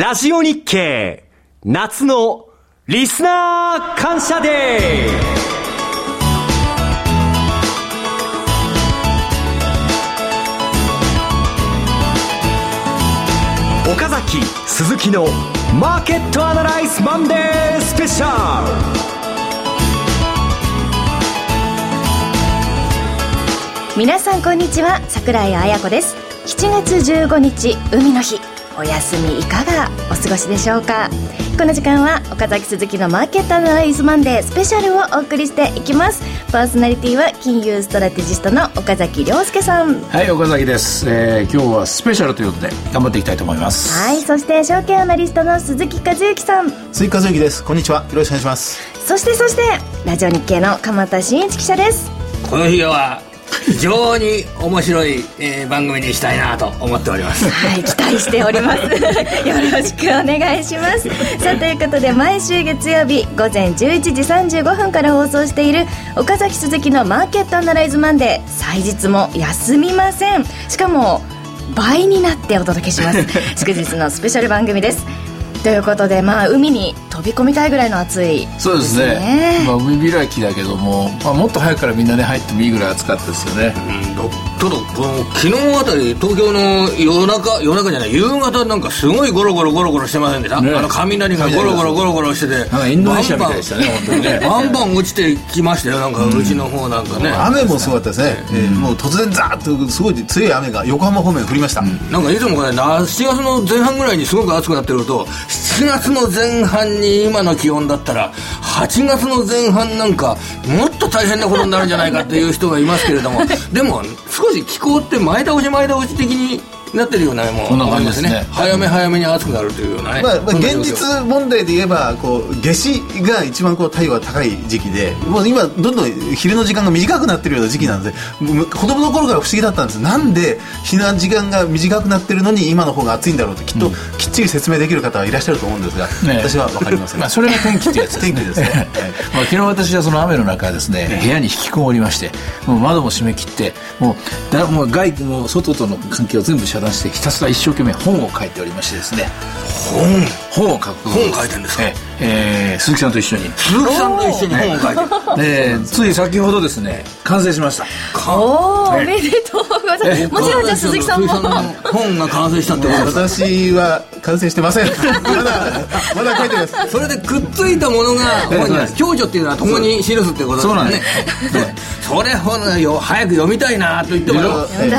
ラジオ日経夏のリスナー感謝デー。岡崎鈴木のマーケットアナライズマンデースペシャル。皆さんこんにちは桜井彩子です。7月15日海の日。お休みいかがお過ごしでしょうか？この時間は岡崎鈴木のマーケットアナライズマンデースペシャルをお送りしていきます。パーソナリティは金融ストラテジストの岡崎亮介さん。はい岡崎です、えー、今日はスペシャルということで頑張っていきたいと思います。はいそして証券アナリストの鈴木和之さん。鈴木和之です。こんにちは。よろしくお願いします。そしてそしてラジオ日経の鎌田新一記者です。この日は非常に面白い、えー、番組にしたいなと思っております。はい期待しております。よろしくお願いします。さあということで毎週月曜日午前11時35分から放送している岡崎鈴木のマーケットアナライズマンデー祭日も休みません。しかも倍になってお届けします。祝日のスペシャル番組です。ということでまあ海に飛び込みたいぐらいの暑い、そうですね。まあ、海開きだけども、まあ、もっと早くからみんなね入ってもいいぐらい暑かったですよね、うん、ただこの昨日あたり東京の夜中夜中じゃない夕方なんかすごいゴロゴロゴロゴロしてませんでした、ね、あの雷がゴロゴロゴロゴロしててなんかインドネシアみたいでしたね本当にね。バンバン落ちてきましたよなんかうちの方なんかね、うん、雨もすごかったですね、うん、えー、もう突然ザーッとすごい強い雨が横浜方面降りました、なんかいつもこれ7月の前半ぐらいにすごく暑くなってると7月の前半に今の気温だったら8月の前半なんかもっと大変なことになるんじゃないかっていう人がいますけれども。でも少し気候って前倒し前倒し的になってるようなもう感じですね。早め早めに暑くなるというようなね、まあ、まあ、現実問題で言えばこう夏至が一番こう太陽が高い時期でもう今どんどん昼の時間が短くなってるような時期なんで子供の頃から不思議だったんです。なんで日の時間が短くなってるのに今の方が暑いんだろうときっと、うん、きっちり説明できる方はいらっしゃると思うんですが、ね、私は分かりません。まあそれが天気ってやつ。天気ですね、まあ、昨日私はその雨の中ですね部屋に引きこもりましてもう窓も閉め切ってもうだもう外も外との関係を全部遮断してひたすら一生懸命本を書いておりましてですね。本。本を書く。本書いてるんですか、ええー、鈴木さんと一緒に。鈴木さんと一緒に本を書いて。る、えー、つい先ほどですね完成しました。おお、めでとうございます。もちろんじゃあ鈴木さんも。本が完成したってこと。私は完成してません。まだまだ書いてます。それでくっついたものが本に共助っていうのは共に記すってことなんです。ね。それ本よ早く読みたいなと言っても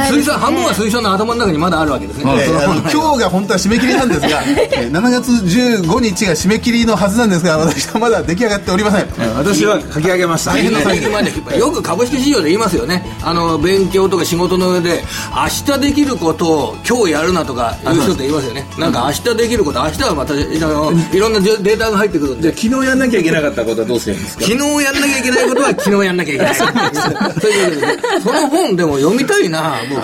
鈴木さん半分は鈴木さんの頭の中にまだあるわけですね、えー、今日が本当は締め切りなんですが 7月15日が締め切りのはずなんですが私はまだ出来上がっておりません。私は書き上げました。大変な作業までよく株式市場で言いますよね。あの勉強とか仕事の上で明日できることを今日やるなとかいう人って言いますよね。なんか明日できること明日はまたいろんなデータが入ってくるんで。じゃ昨日やんなきゃいけなかったことはどうするんですか？昨日やんなきゃいけないことは昨日やんなきゃいけない。そういうことで。その本でも読みたいな僕。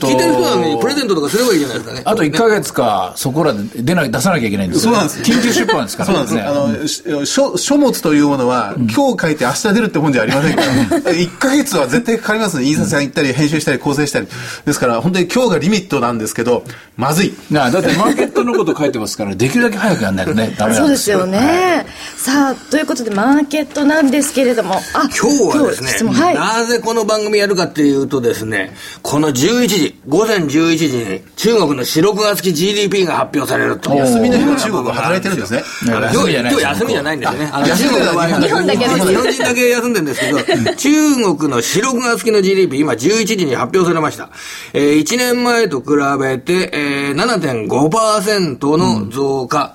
聞いてる人なのにプレゼントとかすればいいじゃないですかね。あと1か月かそこらで出な出さなきゃいけないんですそうなんです。緊急出版ですから。そうなんですね。あの書書物というものは、今日書いて明日出るって本じゃありませんから。1か月は絶対かかりますね。印刷屋行ったり編集したり構成したり。ですから本当に今日がリミットなんですけどまずい。なだってマーケットのこと書いてますからできるだけ早くやんないとねダメ そうですよ。ね、はい、さあということでマーケットなんですけれども。あ今日はですね、はい、なぜこの番組やるかっていうとですねこの11時午前11時に中国の4、6月期 GDP が発表されると。休みの日も中国は働いてるんですね今日休みじゃないんですよね。あの中国の場合は日本だけ日本人だけ休んでるんですけど 中国の4、6月期の GDP 今11時に発表されました、えー、1年前と比べて、えー、7.5%の増加、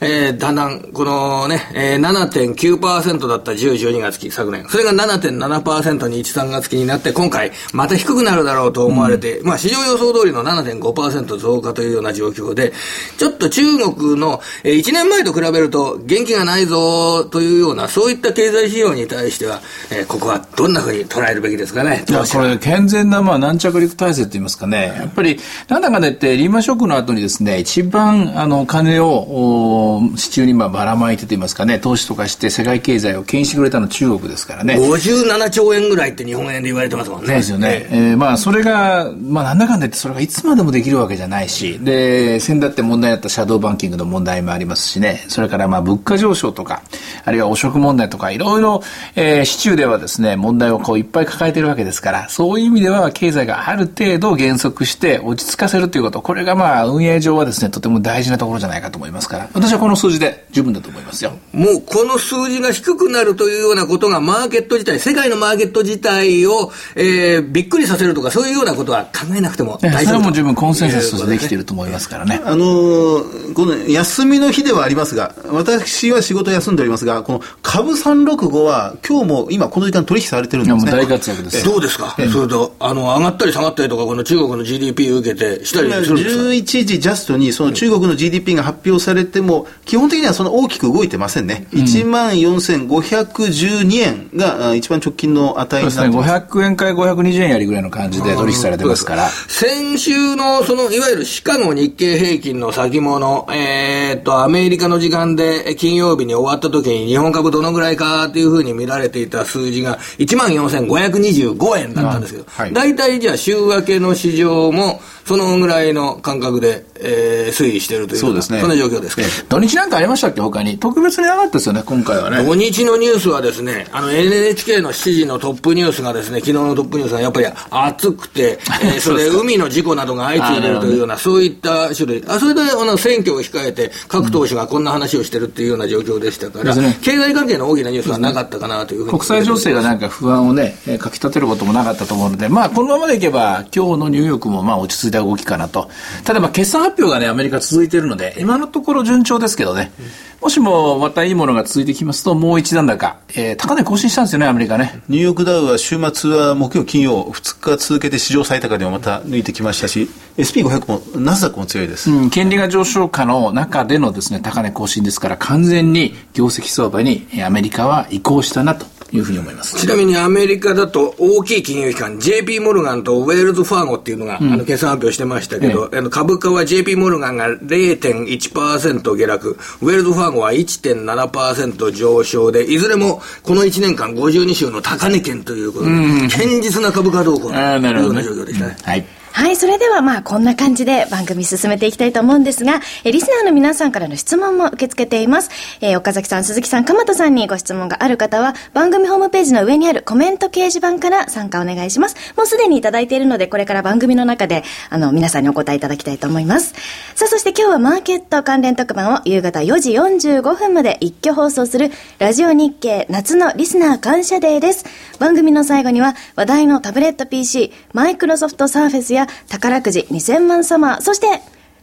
うん、えー、だんだんこのね、えー、7.9%だった10、12月期昨年。それが7.7%に1、3月期になって今回また低くなるだろうと思われて、うん、まあ市場予想通りの7.5%増加というような状況でちょっと中国の、えー、1年前と比べると元気がないぞというようなそういった経済指標に対しては、えー、ここはどんなふうに捉えるべきですかね。いやこれ健全なまあ軟着陸体制といいますかね。やっぱりなんだかんだ言ってリーマンショックの後にですね一番あの金を市中にまあばらまいてといいますかね。投資とかして世界経済を牽引してくれたのは中国ですからね。50 17兆円ぐらいって日本円で言われてますもんね。そうですよね。えーまあ、それが、まあ、なんだかんだ言って、それがいつまでもできるわけじゃないし、で、先だって問題だったシャドーバンキングの問題もありますしね、それから、まあ、物価上昇とか、あるいは汚職問題とか、いろいろ、えー、市中ではですね、問題をこう、いっぱい抱えてるわけですから、そういう意味では、経済がある程度減速して落ち着かせるということ、これがまあ、運営上はですね、とても大事なところじゃないかと思いますから、私はこの数字で十分だと思いますよ。もうこの数字が低くなるというようなことがマーケット自体、世界のマーケット自体を、えー、びっくりさせるとか、そういうようなことは考えなくても大丈夫はもう十分コンセンサスできていると思いますからね。あのーこの休みの日ではありますが、私は仕事休んでおりますが、この株365は今日も今この時間取引されてるんいや、もうですね。大活躍です。どうですか、それと、あの、上がったり下がったりとか、この中国の GDP を受けてしたり今するんですか？11時ジャストにその中国の GDP が発表されても、基本的にはその大きく動いてませんね。1万4512円があ一番直近の値そうですね、になってます。500円から520円やりぐらいの感じで取引されてますから。先週の、その、いわゆるシカゴ日経平均の先物、えーっと、アメリカの時間で金曜日に終わった時に日本株どのぐらいかっていうふうに見られていた数字が14,525円だったんですけど、はい大体じゃあ週明けの市場もそのぐらいの感覚で、えー推移しているというそうですねそんな状況ですか？土日なんかありましたっけ？他に？特別になかったですよね、今回はね。土日のニュースはですね、あの NHK の7時のトップニュースがですね、昨日のトップニュースがやっぱり暑くて、えー それで海の事故などが相次いでいるというような、そういった種類。あ、それであの選挙を控えて、各党首がこんな話をしてるっていうような状況でしたから、ですね経済関係の大きなニュースはなかったかなというふうに。国際情勢がなんか不安をね、えーかき立てることもなかったと思うので、まあ、このままでいけば、今日のニューヨークもまあ落ち着いた動きかなと。ただ、まあ、決算発表がね、アメリカ続いているので、今のところ順調ですけどね、もしもまたいいものが続いてきますと、もう一段高、えー高値更新したんですよね、アメリカね。ニューヨークダウは週末は木曜、金曜、2日続けて史上最高値をまた抜いてきましたし、SP500 も、ナスダックも強いです。うん、金利が上昇下の中でのですね、高値更新ですから、完全に業績相場にえーアメリカは移行したなというふうに思います。ちなみにアメリカだと大きい金融機関 JP モルガンとウェールズファーゴっていうのが、あの決算発表してましたけど、あの株価は JP モルガンが0.1%下落、ウェールズファーゴは1.7%上昇で、いずれもこの1年間52週の高値圏ということで、堅実な株価動向と。いうような状況でしたね。はい。はい、それではまあこんな感じで番組進めていきたいと思うんですが、えリスナーの皆さんからの質問も受け付けています。えー岡崎さん、鈴木さん、鎌田さんにご質問がある方は、番組ホームページの上にあるコメント掲示板から参加お願いします。もうすでにいただいているので、これから番組の中で、あの、皆さんにお答えいただきたいと思います。さあ、そして今日はマーケット関連特番を夕方4時45分まで一挙放送する、ラジオ日経夏のリスナー感謝デーです。番組の最後には、話題のタブレット PC、マイクロソフトサーフェスや宝くじ2000万サマー、そして、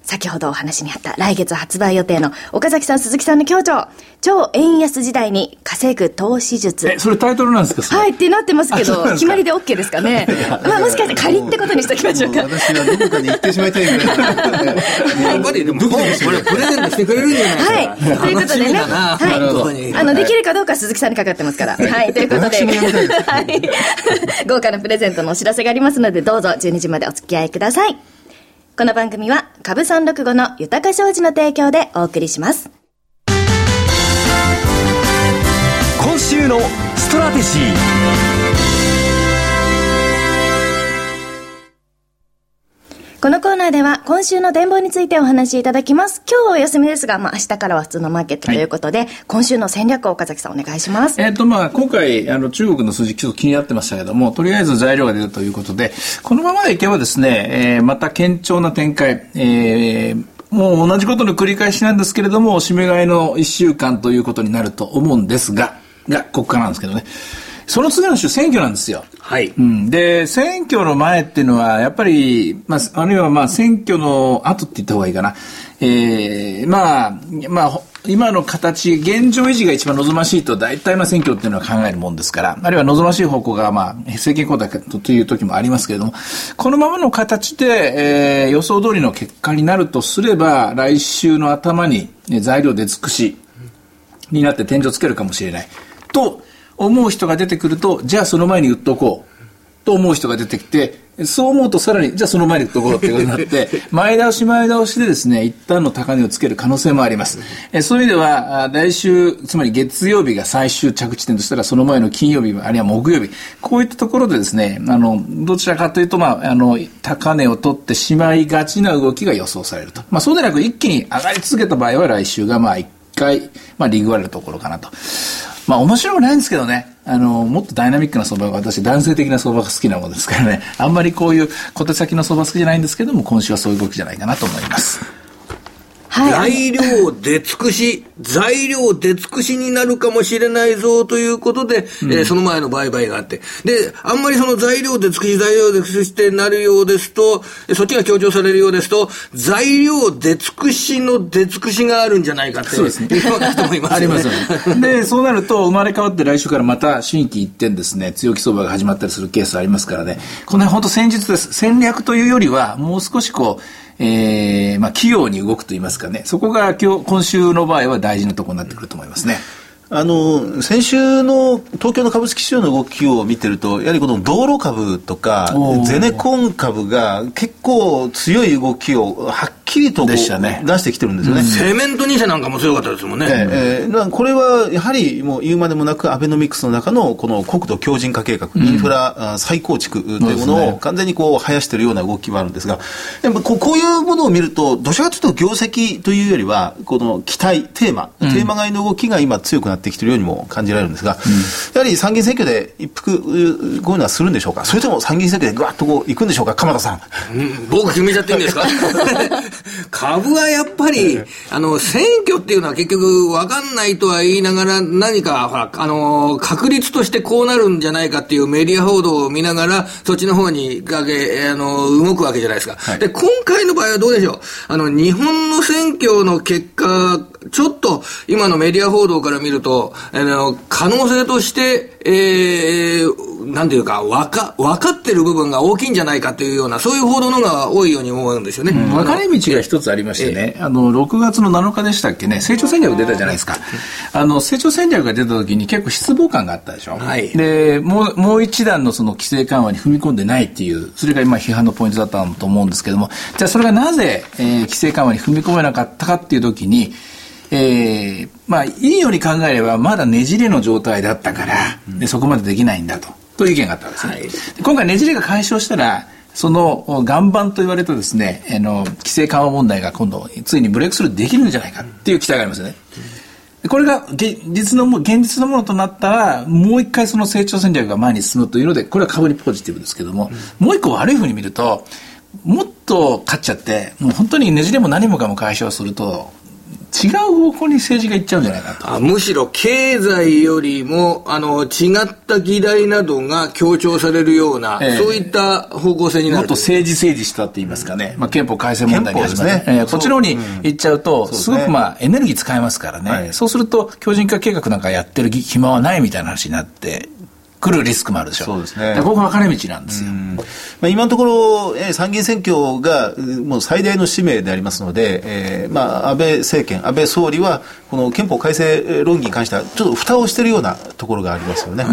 先ほどお話にあった来月発売予定の岡崎さん、鈴木さんの協調、超円安時代に稼ぐ投資術。え、それタイトルなんですかはいってなってますけど、決まりで OK ですかね？まあ、もしかして仮ってことにしときましょうか。私はどこかに行ってしまいたいぐらい。やっぱりでも、これプレゼントしてくれるんじゃないか。はい。ということでね。はい。あの、できるかどうか鈴木さんにかかってますから。はい。ということで。はい。豪華なプレゼントのお知らせがありますので、どうぞ12時までお付き合いください。この番組は、株三六五の豊か商事の提供でお送りします。今週のストラテジーこのコーナーでは今週の展望についてお話しいただきます。今日はお休みですが、まあ明日からは普通のマーケットということで、今週の戦略を岡崎さんお願いします。えっ、と、まあ、今回、あの、中国の数字、ちょっと気になってましたけども、とりあえず材料が出るということで、このままでいけばですね、えーまた堅調な展開、えーもう同じことの繰り返しなんですけれども、締め買いの1週間ということになると思うんですが、が、ここからなんですけどね。その次の週選挙なんですよ。はい。うん、で、選挙の前っていうのは、やっぱり、まあ、あるいはまあ、選挙の後って言った方がいいかな。えー、まあ、まあ、ほ今の形、現状維持が一番望ましいと、大体まあ選挙っていうのは考えるもんですから、あるいは望ましい方向がまあ、政権交代という時もありますけれども、このままの形で、えー、予想通りの結果になるとすれば、来週の頭にえー材料で尽くし、になって天井つけるかもしれない。と思う人が出てくると、じゃあその前に売っとこう。と思う人が出てきて、そう思うとさらに、じゃあその前に売っところっていうことになって、前倒し前倒しでですね、一旦の高値をつける可能性もあります。えそういう意味では、あ来週、つまり月曜日が最終着地点としたら、その前の金曜日、あるいは木曜日、こういったところでですね、あの、どちらかというと、まあ、あの、高値を取ってしまいがちな動きが予想されると。まあ、そうでなく一気に上がり続けた場合は来週が、まあ、回、まあ、リグワレるところかなと。まあ面白くないんですけどね。あの、もっとダイナミックな相場が私、男性的な相場が好きなものですからね。あんまりこういう小手先の相場好きじゃないんですけども、今週はそういう動きじゃないかなと思います。はい。材料出尽くし、材料出尽くしになるかもしれないぞということで、えーその前の売買があって。で、あんまりその材料出尽くし、材料出尽くしってなるようですと、えそっちが強調されるようですと、材料出尽くしの出尽くしがあるんじゃないかってそうですねいうような人もいますあり。ますよね。で、そうなると、生まれ変わって来週からまた新規一点ですね、強気相場が始まったりするケースありますからね。この辺本当戦術です。戦略というよりは、もう少しこう、えー、まあ、器用に動くと言いますかね。そこが今日、今週の場合は大事なところになってくると思いますね。あの先週の東京の株式市場の動きを見てると、やはりこの道路株とかゼネコン株が結構強い動きをはっきりとこうでしたね。出してきてるんですよね。セメント2社なんかも強かったですもんね。ええええ。だからこれはやはりもう言うまでもなくアベノミクスの中のこの国土強靭化計画、インフラあ再構築というものをね。完全にこう生やしているような動きはあるんですが、やっぱこうこういうものを見ると、どちらかというと業績というよりは、この期待、テーマ、テーマ買いの動きが今強くなってきているようにも感じられるんですが、やはり参議院選挙で一服、うこういうのはするんでしょうか、それとも参議院選挙でぐわっとこう行くんでしょうか、鎌田さん。うん。僕決めちゃっていいんですか？株はやっぱり、あの、選挙っていうのは結局わかんないとは言いながら何か、ほら、あの、確率としてこうなるんじゃないかっていうメディア報道を見ながら、そっちの方にかけ、あの、動くわけじゃないですか。で、今回の場合はどうでしょう？あの、日本の選挙の結果、ちょっと今のメディア報道から見ると、あの、可能性として、えー、なんていうか、わか、分かってる部分が大きいんじゃないかというような、そういう報道の方が多いように思うんですよね。分かれ道が一つありましてね、あの、6月の7日でしたっけね、成長戦略出たじゃないですか。あの、成長戦略が出た時に結構失望感があったでしょ。はい。で、もう、もう一段のその規制緩和に踏み込んでないっていう、それが今批判のポイントだったと思うんですけども、じゃあそれがなぜ、えー規制緩和に踏み込めなかったかっていう時に、えーまあ、いいように考えれば、まだねじれの状態だったから、でそこまでできないんだと、という意見があったんですね。で今回ねじれが解消したら、その岩盤と言われたですね、あの、規制緩和問題が今度、ついにブレイクスルーできるんじゃないかっていう期待がありますよね。でこれが現実のも現実のものとなったら、もう一回その成長戦略が前に進むというので、これは株にポジティブですけども、もう一個悪いふうに見ると、もっと勝っちゃって、もう本当にねじれも何もかも解消すると、違う方向に政治がいっちゃうんじゃないかと。あむしろ経済よりも、あの、違った議題などが強調されるような、ええ。そういった方向性になる。もっと。政治政治したって言いますかね、まあ、憲法改正問題ですね。えーこっちの方に行っちゃうと、すごくまあエネルギー使えますからね、はい。そうすると強靭化計画なんかやってる暇はないみたいな話になってくるリスクもあるでしょ。そうですねここが分かれ道なんですよ。まあ、今のところ、えー参議院選挙がうんもう最大の使命でありますので、えーまあ、安倍政権、安倍総理は、この憲法改正論議に関しては、ちょっと蓋をしているようなところがありますよね。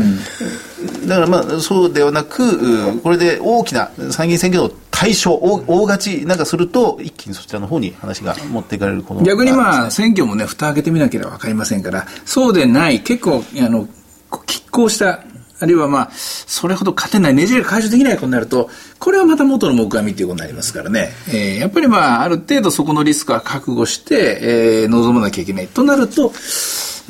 だからまあ、そうではなく、うんこれで大きな参議院選挙の対象、大大勝ちなんかすると、一気にそちらの方に話が持っていかれるこの逆にまあ、あ選挙もね、蓋開けてみなければ分かりませんから、そうでない、結構、あの、拮抗した、あるいはまあ、それほど勝てない、ねじれが解消できないことになると、これはまた元の目阿弥ということになりますからね。えーやっぱりまあ、ある程度そこのリスクは覚悟して、えー臨まなきゃいけない。となると、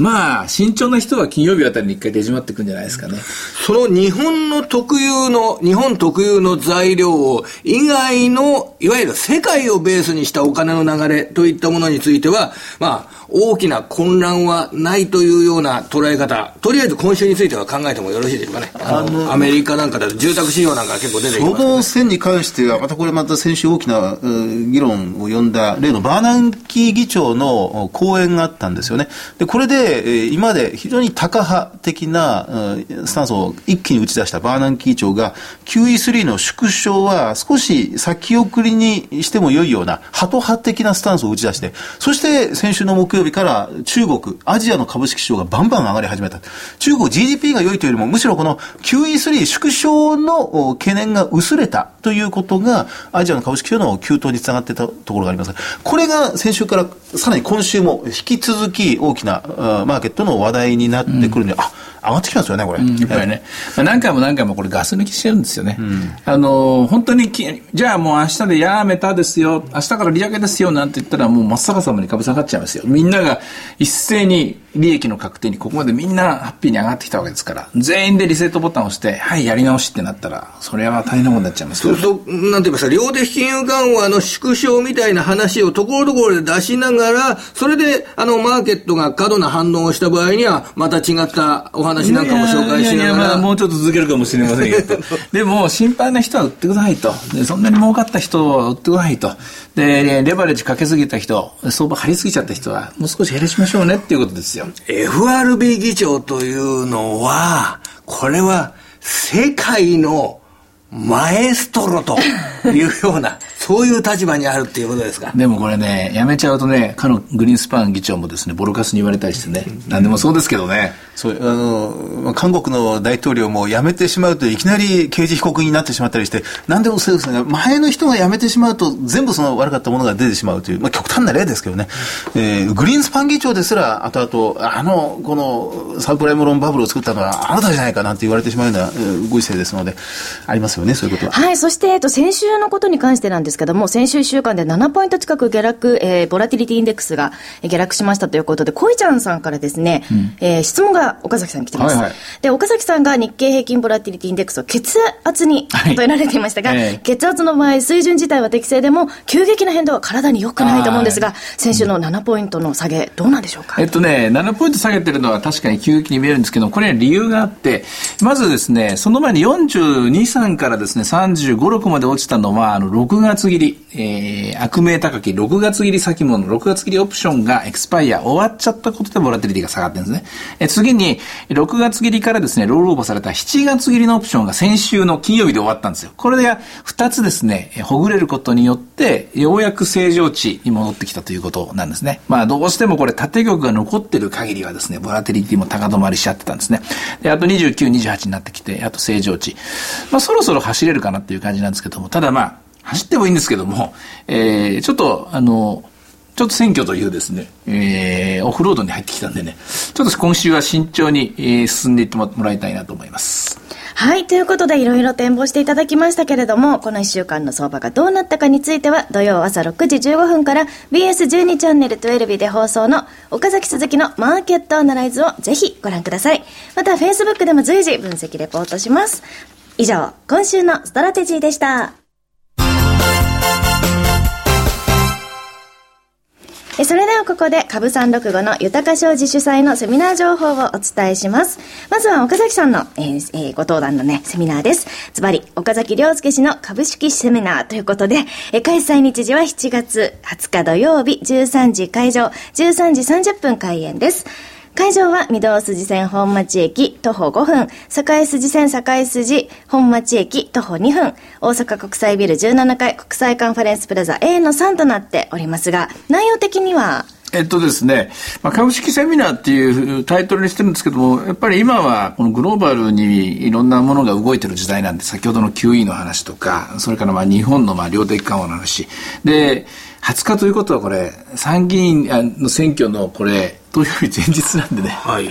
まあ、慎重な人は金曜日あたりに一回出締まっていくんじゃないですかね。その日本の特有の、日本特有の材料を以外の、いわゆる世界をベースにしたお金の流れといったものについては、まあ、大きな混乱はないというような捉え方、とりあえず今週については考えてもよろしいでしょうかね。あの、アメリカなんかだと住宅市場なんか結構出てきそますよねの線に関しては、またこれまた先週大きなうん議論を呼んだ例のバーナンキー議長の講演があったんですよね。で、これで、えー今まで非常にタカ派的な、うんスタンスを一気に打ち出したバーナンキー長が QE3 の縮小は少し先送りにしても良いようなハト派的なスタンスを打ち出して、そして先週の木曜日から中国、アジアの株式市場がバンバン上がり始めた。中国 GDP が良いというよりも、むしろこの QE3 縮小の懸念が薄れたということが、アジアの株式市場の急騰につながっていたところがあります。これが先週からさらに今週も引き続き大きなあマーケットの話題になってくるんで、あ、上がってきますよね、これ。やっぱりね、まあ何回も何回もこれガス抜きしてるんですよね。あの、本当にき、じゃあもう明日でやめたですよ、明日から利上げですよなんて言ったらもう真っ逆さまに株下がっちゃいますよ。みんなが一斉に利益の確定にここまでみんなハッピーに上がってきたわけですから、全員でリセットボタンを押して、はい、やり直しってなったら、それは大変なことになっちゃいますそうすると、なんて言いますか、量的金融緩和の縮小みたいな話をところどころで出しながら、それで、あの、マーケットが過度な反応をした場合には、また違ったお話なんかも紹介しいやいやまあながら、もうちょっと続けるかもしれませんけど。でも、心配な人は売ってくださいと。で、そんなに儲かった人は売ってくださいと。で、レバレッジかけすぎた人、相場張りすぎちゃった人は、もう少し減らしましょうねっていうことですよ。FRB 議長というのは、これは世界のマエストロというような、そういう立場にあるっていうことですか？でもこれね、やめちゃうとね、かのグリーンスパン議長もですね、ボロカスに言われたりしてね、なんでもそうですけどね。そう、あの、まあ韓国の大統領も辞めてしまうといきなり刑事被告になってしまったりして、なんでもそうですね、前の人が辞めてしまうと全部その悪かったものが出てしまうという、まあ極端な例ですけどね、えーグリーンスパン議長ですら、後々、あの、このサブプライムローンバブルを作ったのはあなたじゃないかなんて言われてしまうようなえーご時世ですので、ありますよね、そういうことは。はい、そして、えっと、先週のことに関してなんですけども、先週1週間で7ポイント近く下落、えー、ボラティリティインデックスがえー下落しましたということで、こいちゃんさんからですね、えー質問が岡崎さんに来てます。はいはい。で、岡崎さんが日経平均ボラティリティインデックスを血圧にはい。例えられていましたが、ええ。血圧の場合、水準自体は適正でも、急激な変動は体に良くないと思うんですが、先週の7ポイントの下げ、どうなんでしょうか？えっとね、7ポイント下げてるのは確かに急激に見えるんですけど、これは理由があって、まずですね、その前に42、3からですね、35、6まで落ちたのは、あの、6月切り、えー、悪名高き6月切り先物、6月切りオプションがエクスパイア終わっちゃったことでボラティリティが下がってるんですね。え次に、6月切りからですね、ロールオーバーされた7月切りのオプションが先週の金曜日で終わったんですよ。これが2つですね、ほぐれることによって、ようやく正常値に戻ってきたということなんですね。まあ、どうしてもこれ縦玉が残ってる限りはですね、ボラティリティも高止まりしちゃってたんですね。で、あと29、28になってきて、あと正常値。まあ、そろそろ走れるかなっていう感じなんですけども、ただまあ、走ってもいいんですけども、えー、ちょっと、あの、ちょっと選挙というですね、えー、オフロードに入ってきたんでね、ちょっと今週は慎重に、えー進んでいってもらいたいなと思います。はい。ということで、いろいろ展望していただきましたけれども、この1週間の相場がどうなったかについては、土曜朝6時15分から BS12 チャンネル12で放送の岡崎鈴木のマーケットアナライズをぜひご覧ください。また、Facebook でも随時分析レポートします。以上、今週のストラテジーでした。えそれではここで株三六五の豊か商事主催のセミナー情報をお伝えします。まずは岡崎さんの、えーえーご登壇のね、セミナーです。ズバリ、岡崎亮介氏の株式セミナーということで、え開催日時は7月20日土曜日13時会場、13時30分開演です。会場は御堂筋線本町駅徒歩5分、堺筋線堺筋本町駅徒歩2分、大阪国際ビル17階国際カンファレンスプラザ A の3となっておりますが、内容的には、えっとですね、まあ、株式セミナーっていうタイトルにしてるんですけども、やっぱり今はこのグローバルにいろんなものが動いてる時代なんで、先ほどの QE の話とか、それからまあ日本のまあ量的緩和の話。で、20日ということはこれ、参議院の選挙のこれ、投票日前日なんでね。はい。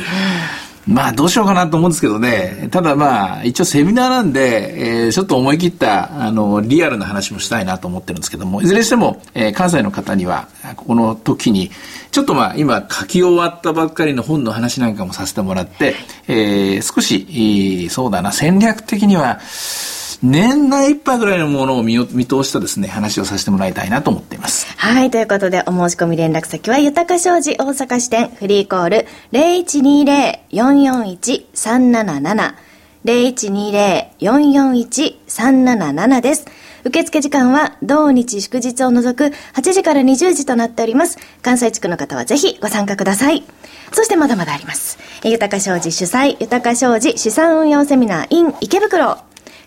まあどうしようかなと思うんですけどね。ただまあ一応セミナーなんで、えーちょっと思い切ったあのリアルな話もしたいなと思ってるんですけども、いずれにしても、えー関西の方にはここの時にちょっとまあ今書き終わったばっかりの本の話なんかもさせてもらって、えー少し、えーそうだな、戦略的には年内いっぱいぐらいのものを見見通したですね、話をさせてもらいたいなと思っています。はい、ということでお申し込み連絡先は豊か商事大阪支店フリーコール0120-441-377 0120-441-377です。受付時間は同日祝日を除く8時から20時となっております。関西地区の方はぜひご参加ください。そしてまだまだあります。豊か商事主催、豊か商事資産運用セミナー in 池袋。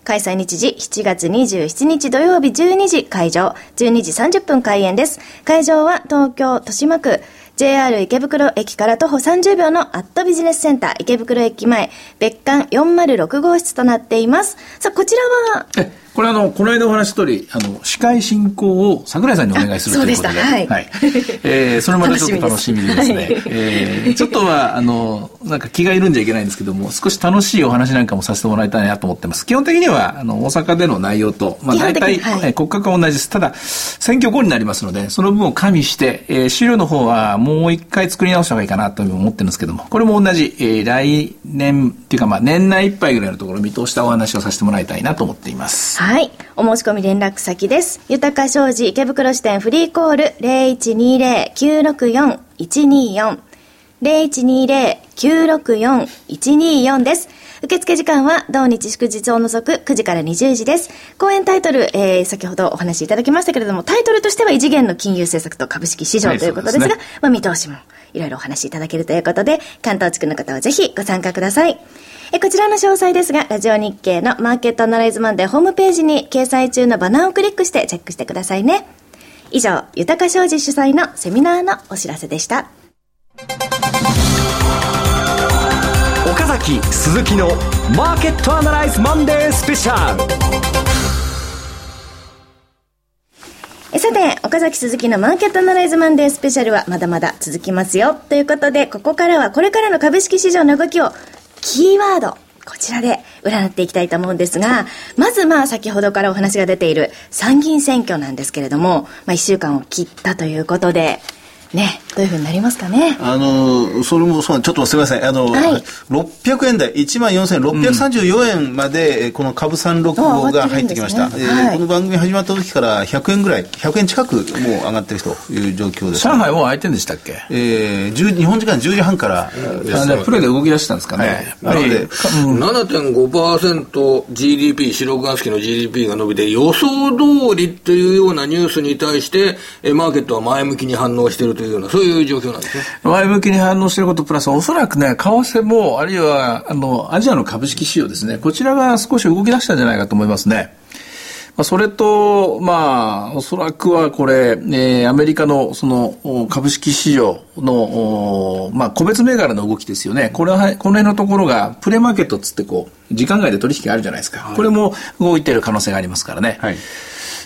開催日時7月27日土曜日12時会場、12時30分開演です。会場は東京豊島区 JR 池袋駅から徒歩30秒のアットビジネスセンター池袋駅前別館406号室となっています。さあ、こちらは、これあの、この間お話した通り、あの、司会進行を桜井さんにお願いするということで。そうでしたはいえーそれまたちょっと楽しみでですね。楽しみですえーちょっとは、あの、なんか気が緩んじゃいけないんですけども、少し楽しいお話なんかもさせてもらいたいなと思ってます。基本的には、あの、大阪での内容と、まあ大体、はいえー骨格は同じです。ただ、選挙後になりますので、その分を加味して、えー資料の方はもう一回作り直した方がいいかなと思ってるんですけども、これも同じ、えー来年っていうかまあ年内いっぱいぐらいのところを見通したお話をさせてもらいたいなと思っています。はい。お申し込み連絡先です。豊か商事池袋支店フリーコール0120-964-124 0120-964-124です。受付時間は同日祝日を除く9時から20時です。講演タイトル、えー、先ほどお話しいただきましたけれども、タイトルとしては異次元の金融政策と株式市場はいということですが、そうですねまあ見通しもいろいろお話しいただけるということで、関東地区の方はぜひご参加ください。えこちらの詳細ですが、ラジオ日経のマーケットアナライズマンデーホームページに掲載中のバナーをクリックしてチェックしてくださいね。以上、豊か商事主催のセミナーのお知らせでした。崎鈴木のマーケットアナライズマンデースペシャルさて、岡崎鈴木のマーケットアナライズマンデースペシャルはまだまだ続きますよ。ということで、ここからはこれからの株式市場の動きを、キーワード、こちらで占っていきたいと思うんですが、まずまあ先ほどからお話が出ている参議院選挙なんですけれども、まあ1週間を切ったということで、ね、どういうふうになりますかね？あの、それもそう、ちょっとすみません。あの、はい600円台、14,634円まで、えーこの株365が入ってきました。あ上がってるんですねはいえーこの番組始まった時から100円ぐらい、100円近くもう上がってるという状況です。上海もう開いてんでしたっけ？えー、10日本時間10時半からですあじゃあプレーで動き出したんですかね？はいやっぱりなので7.5% GDP、四六月期の GDP が伸びて予想通りというようなニュースに対して、えマーケットは前向きに反応しているというような、そういう状況なんですね。前向きに反応していることプラス、おそらくね、為替も、あるいは、あの、アジアの株式市場ですね、こちらが少し動き出したんじゃないかと思いますね。まあ、それと、まあ、おそらくはこれ、えーアメリカのそのお株式市場の、おまあ、個別銘柄の動きですよね。これは、この辺のところが、プレマーケットっつってこう、時間外で取引があるじゃないですか。これも動いている可能性がありますからね。はい。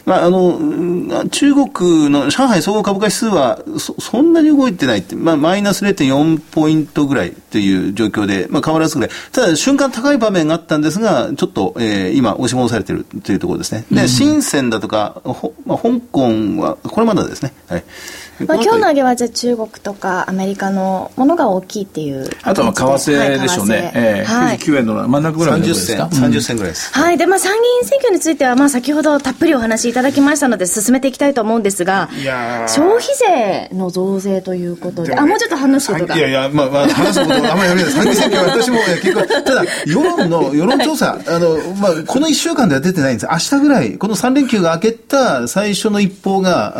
まあ、あの、うん中国の上海総合株価指数はそそんなに動いてないって、まあ、マイナス0.4ポイントぐらいという状況で、まあ、変わらずぐらい。ただ、瞬間高い場面があったんですが、ちょっと、えー今、押し戻されているというところですね。で、深センだとか、ほまあ、香港は、これまだですね。はい。まあ、今日の上げはじゃあ中国とかアメリカのものが大きいっていうあとは為替でしょうね。えーはい、99円の真ん中ぐらいのとこ30ろですか？銭、30銭ぐらいです。はい。で、まあ、参議院選挙については、まあ、先ほどたっぷりお話しいただきましたので、進めていきたいと思うんですが、消費税の増税ということで、あ、もうちょっと話すことが。いやいや、まあ、まあ、話すことあんまりやめない。参議院選挙は私も、結構、ただ、世論の、世論調査、あの、まあ、この1週間では出てないんです。明日ぐらい、この3連休が明けた最初の一報が、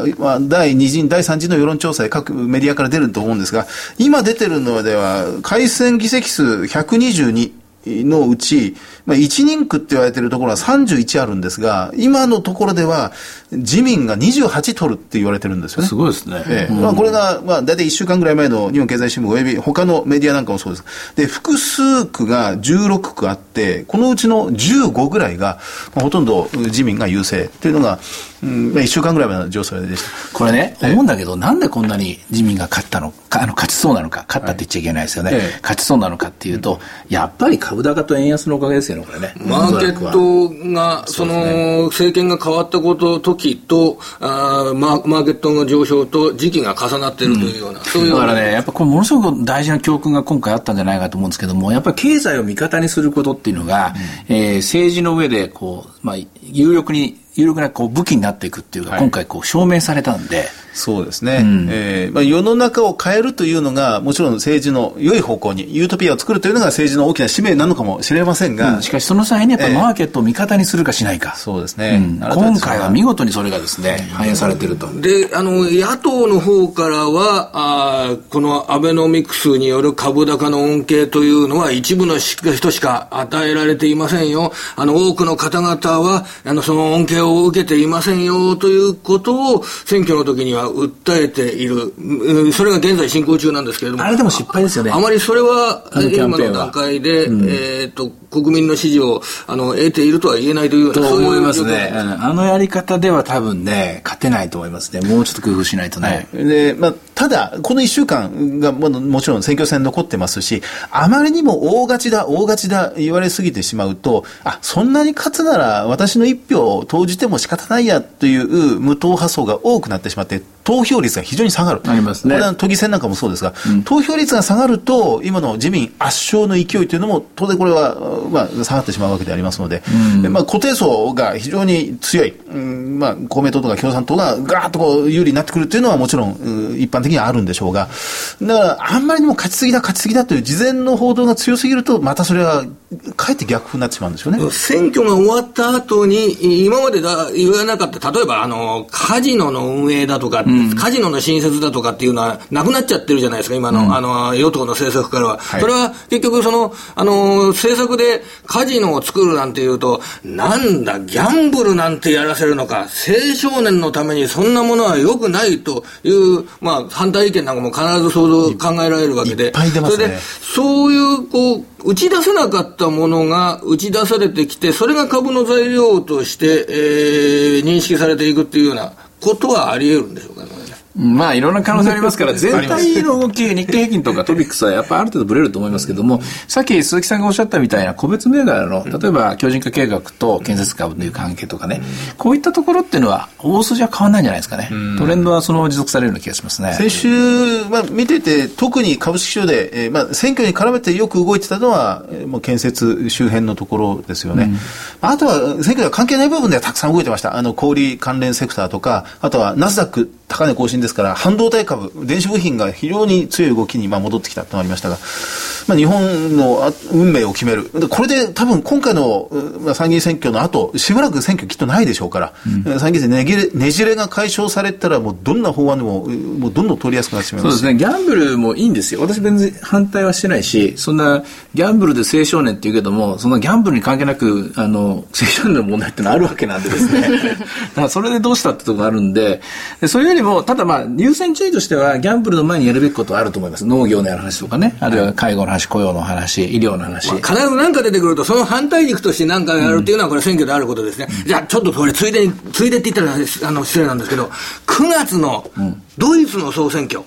あーまあ、第2次、第3次の世論調査で各メディアから出ると思うんですが、今出てるのでは、改選議席数122。のうち、まあ、1人区って言われてるところは31あるんですが、今のところでは、自民が28取るって言われてるんですよね。すごいですね。ええまあ、これが、まあ、大体1週間ぐらい前の日本経済新聞および他のメディアなんかもそうです。で、複数区が16区あって、このうちの15ぐらいが、まあ、ほとんど自民が優勢っていうのが、うんまあ、1週間ぐらい前の情勢でした。これね、思うんだけど、なんでこんなに自民が勝ったのか、あの、勝ちそうなのか、勝ったって言っちゃいけないですよね。ええ勝ちそうなのかっていうと、やっぱり株高と円安のおかげですよね、これね。マーケットが、その、政権が変わったこと、時と、マーマーケットの上昇と時期が重なっているというような、そういうだからね、やっぱこれものすごく大事な教訓が今回あったんじゃないかと思うんですけども、やっぱり経済を味方にすることっていうのが、えー政治の上で、こう、まあ、有力に、有力なこう武器になっていくっていうか、今回こう証明されたんで、そうですね。えーまあ、世の中を変えるというのが、もちろん政治の良い方向に、ユートピアを作るというのが政治の大きな使命なのかもしれませんが、しかしその際にやっぱりマーケットを味方にするかしないか。そうですね。うん今回は見事にそれがですね、反映されてると。で、あの、野党の方からは、あーこのアベノミクスによる株高の恩恵というのは一部の人しか与えられていませんよ。あの、多くの方々は、あの、その恩恵を受けていませんよ、ということを選挙の時には訴えている。うんそれが現在進行中なんですけれども。あれでも失敗ですよねあまりそれは、今の段階で、えっ、と、国民の支持を、あの、得ているとは言えないというような、思いますね。うんあのやり方では多分ね、勝てないと思いますね。もうちょっと工夫しないとね。で、まあ、ただ、この1週間がももちろん選挙戦残ってますし、あまりにも大勝ちだ、大勝ちだ言われすぎてしまうと、あ、そんなに勝つなら私の一票を投じても仕方ないやという無党派層が多くなってしまって、投票率が非常に下がる。ありますね。これは都議選なんかもそうですが、投票率が下がると、今の自民圧勝の勢いというのも、当然これは、まあ、下がってしまうわけでありますので、でまあ、固定層が非常に強い、うんまあ、公明党とか共産党がガーッとこう有利になってくるというのはもちろん、うん一般的にはあるんでしょうが、だから、あんまりにも勝ちすぎだ、勝ちすぎだという事前の報道が強すぎると、またそれは、かえって逆風になってしまうんですよね。選挙が終わった後に、今までだ言わなかった、例えば、あの、カジノの運営だとか、カジノの新設だとかっていうのは、なくなっちゃってるじゃないですか、今の、あの、与党の政策からは。はいそれは、結局、その、あの、政策でカジノを作るなんていうと、なんだ、ギャンブルなんてやらせるのか、青少年のためにそんなものは良くないという、まあ、反対意見なんかも必ず想像、考えられるわけで。ねそれで、そういう、こう、打ち出せなかったものが打ち出されてきて、それが株の材料として、えー認識されていくっていうようなことはあり得るんでしょうかね。まあいろんな可能性ありますから、全体の動き、日経平均とかトピックスはやっぱある程度ブレると思いますけども、さっき鈴木さんがおっしゃったみたいな個別銘柄の、例えば強靭化計画と建設株という関係とかね、こういったところっていうのは大筋は変わらないんじゃないですかね。トレンドはそのまま持続されるような気がしますね。先週、まあ、見てて、特に株式市場で、えーまあ、選挙に絡めてよく動いてたのは、えーもう建設周辺のところですよね。あとは、選挙では関係ない部分ではたくさん動いてました。あの、小売関連セクターとか、あとはナスダック高値更新ですから、半導体株、電子部品が非常に強い動きにまあ戻ってきたとなりましたが、まあ、日本のあ運命を決める。でこれで多分今回の参議院選挙の後、しばらく選挙きっとないでしょうから、えー参議院選ねぎれねじれが解消されたら、もうどんな法案でも、うもうどんどん通りやすくなってしまいます。そうですね。ギャンブルもいいんですよ。私全然反対はしてないし、そんなギャンブルで青少年って言うけども、そのギャンブルに関係なく、あの、青少年の問題ってのはあるわけなんでですね。だからそれでどうしたってところがあるんで、でそれよりも、ただまあ、優先順位としては、ギャンブルの前にやるべきことはあると思います。農業の話とかね、あるいは介護の話、雇用の話、医療の話。必ず何か出てくると、その反対軸として何かやるっていうのは、これ選挙であることですね。じゃあ、ちょっとこれ、ついでに、ついでって言ったら、あの、失礼なんですけど、9月の、ドイツの総選挙。で、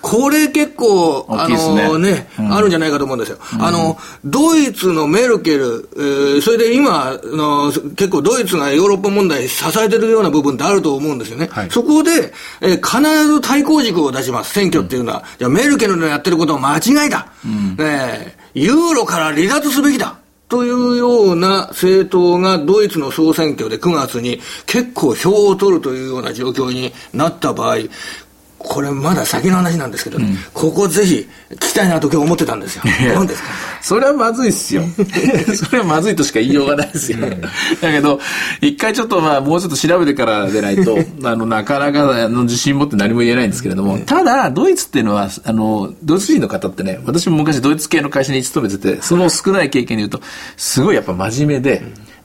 これ結構、あ大きいですねのね、あるんじゃないかと思うんですよ。あの、ドイツのメルケル、えーそれで今あの、結構ドイツがヨーロッパ問題支えてるような部分ってあると思うんですよね。はいそこで、えー必ず対抗軸を出します、選挙っていうのは。じゃあメルケルのやってることは間違いだ。ねえユーロから離脱すべきだ。な政党がドイツの総選挙で9月に結構票を取るというような状況になった場合、これまだ先の話なんですけどね、ここぜひ聞きたいなと今日思ってたんですよ。どうですか？それはまずいっすよ。それはまずいとしか言いようがないですよ。だけど、一回ちょっとまあ、もうちょっと調べてからでないと、あの、なかなかあの自信持って何も言えないんですけれども、ただ、ドイツっていうのは、あの、ドイツ人の方ってね、私も昔ドイツ系の会社に勤めてて、その少ない経験で言うと、すごいやっぱ真面目で、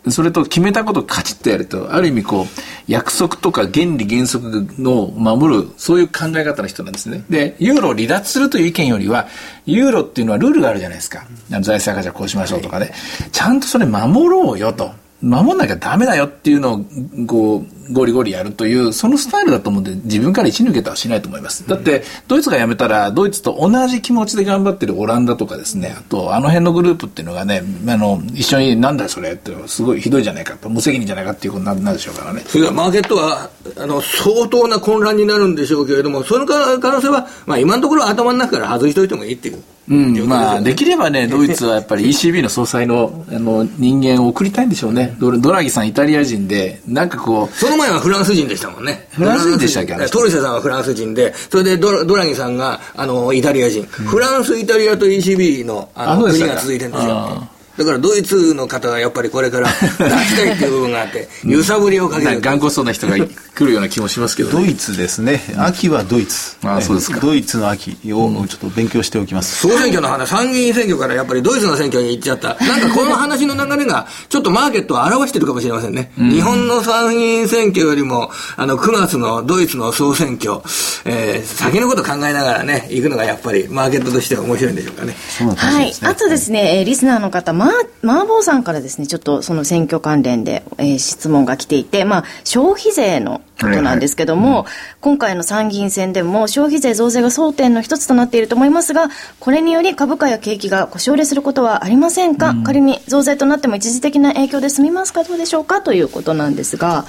それと決めたことをカチッとやると、ある意味こう、約束とか原理原則の守る、そういう考え方の人なんですね。で、ユーロを離脱するという意見よりは、ユーロっていうのはルールがあるじゃないですか。あの財政赤字はこうしましょうとかね。ちゃんとそれ守ろうよと。守んなきゃダメだよっていうのを、こう、ゴリゴリやるという、そのスタイルだと思うんで、自分から一抜けたはしないと思います。だって、ドイツが辞めたら、ドイツと同じ気持ちで頑張ってるオランダとかですね、あと、あの辺のグループっていうのがね、あの、一緒に、なんだよそれって、すごいひどいじゃないかと、無責任じゃないかっていうことになるでしょうからね。それマーケットはあの相当な混乱になるんでしょうけれども、その可能性は、まあ、今のところは頭の中から外しといてもいいっていう。うん、まあ、できればね、ドイツはやっぱり ECB の総裁のあの人間を送りたいんでしょうね。ドドラギさん、イタリア人で、なんかこう、そのの前はフランス人でしたもんね。フランス人でしたっけ？トリセさんはフランス人で、それでドドラギさんが、あの、イタリア人。フランス、イタリアと ECB の、あの、国が続いてるんですよあ。だからドイツの方はやっぱりこれから 出したいっていう部分があって、揺さぶりをかける。なんか頑固そうな人が来るような気もしますけどね。ドイツですね。秋はドイツ。あそうですかドイツの秋をちょっと勉強しておきます。総選挙の話、参議院選挙からやっぱりドイツの選挙に行っちゃった。なんかこの話の流れが、ちょっとマーケットを表してるかもしれませんね。日本の参議院選挙よりも、あの、9月のドイツの総選挙、えー、先のこと考えながらね、行くのがやっぱりマーケットとしては面白いんでしょうかね。そうな感じですね。あとですね、えーリスナーの方、まあ、マーボーさんからですね、ちょっとその選挙関連で、えー質問が来ていて、まあ、消費税のことなんですけども、今回の参議院選でも消費税増税が争点の一つとなっていると思いますが、これにより株価や景気が腰折れすることはありませんか、仮に増税となっても一時的な影響で済みますか？どうでしょうか？ということなんですが、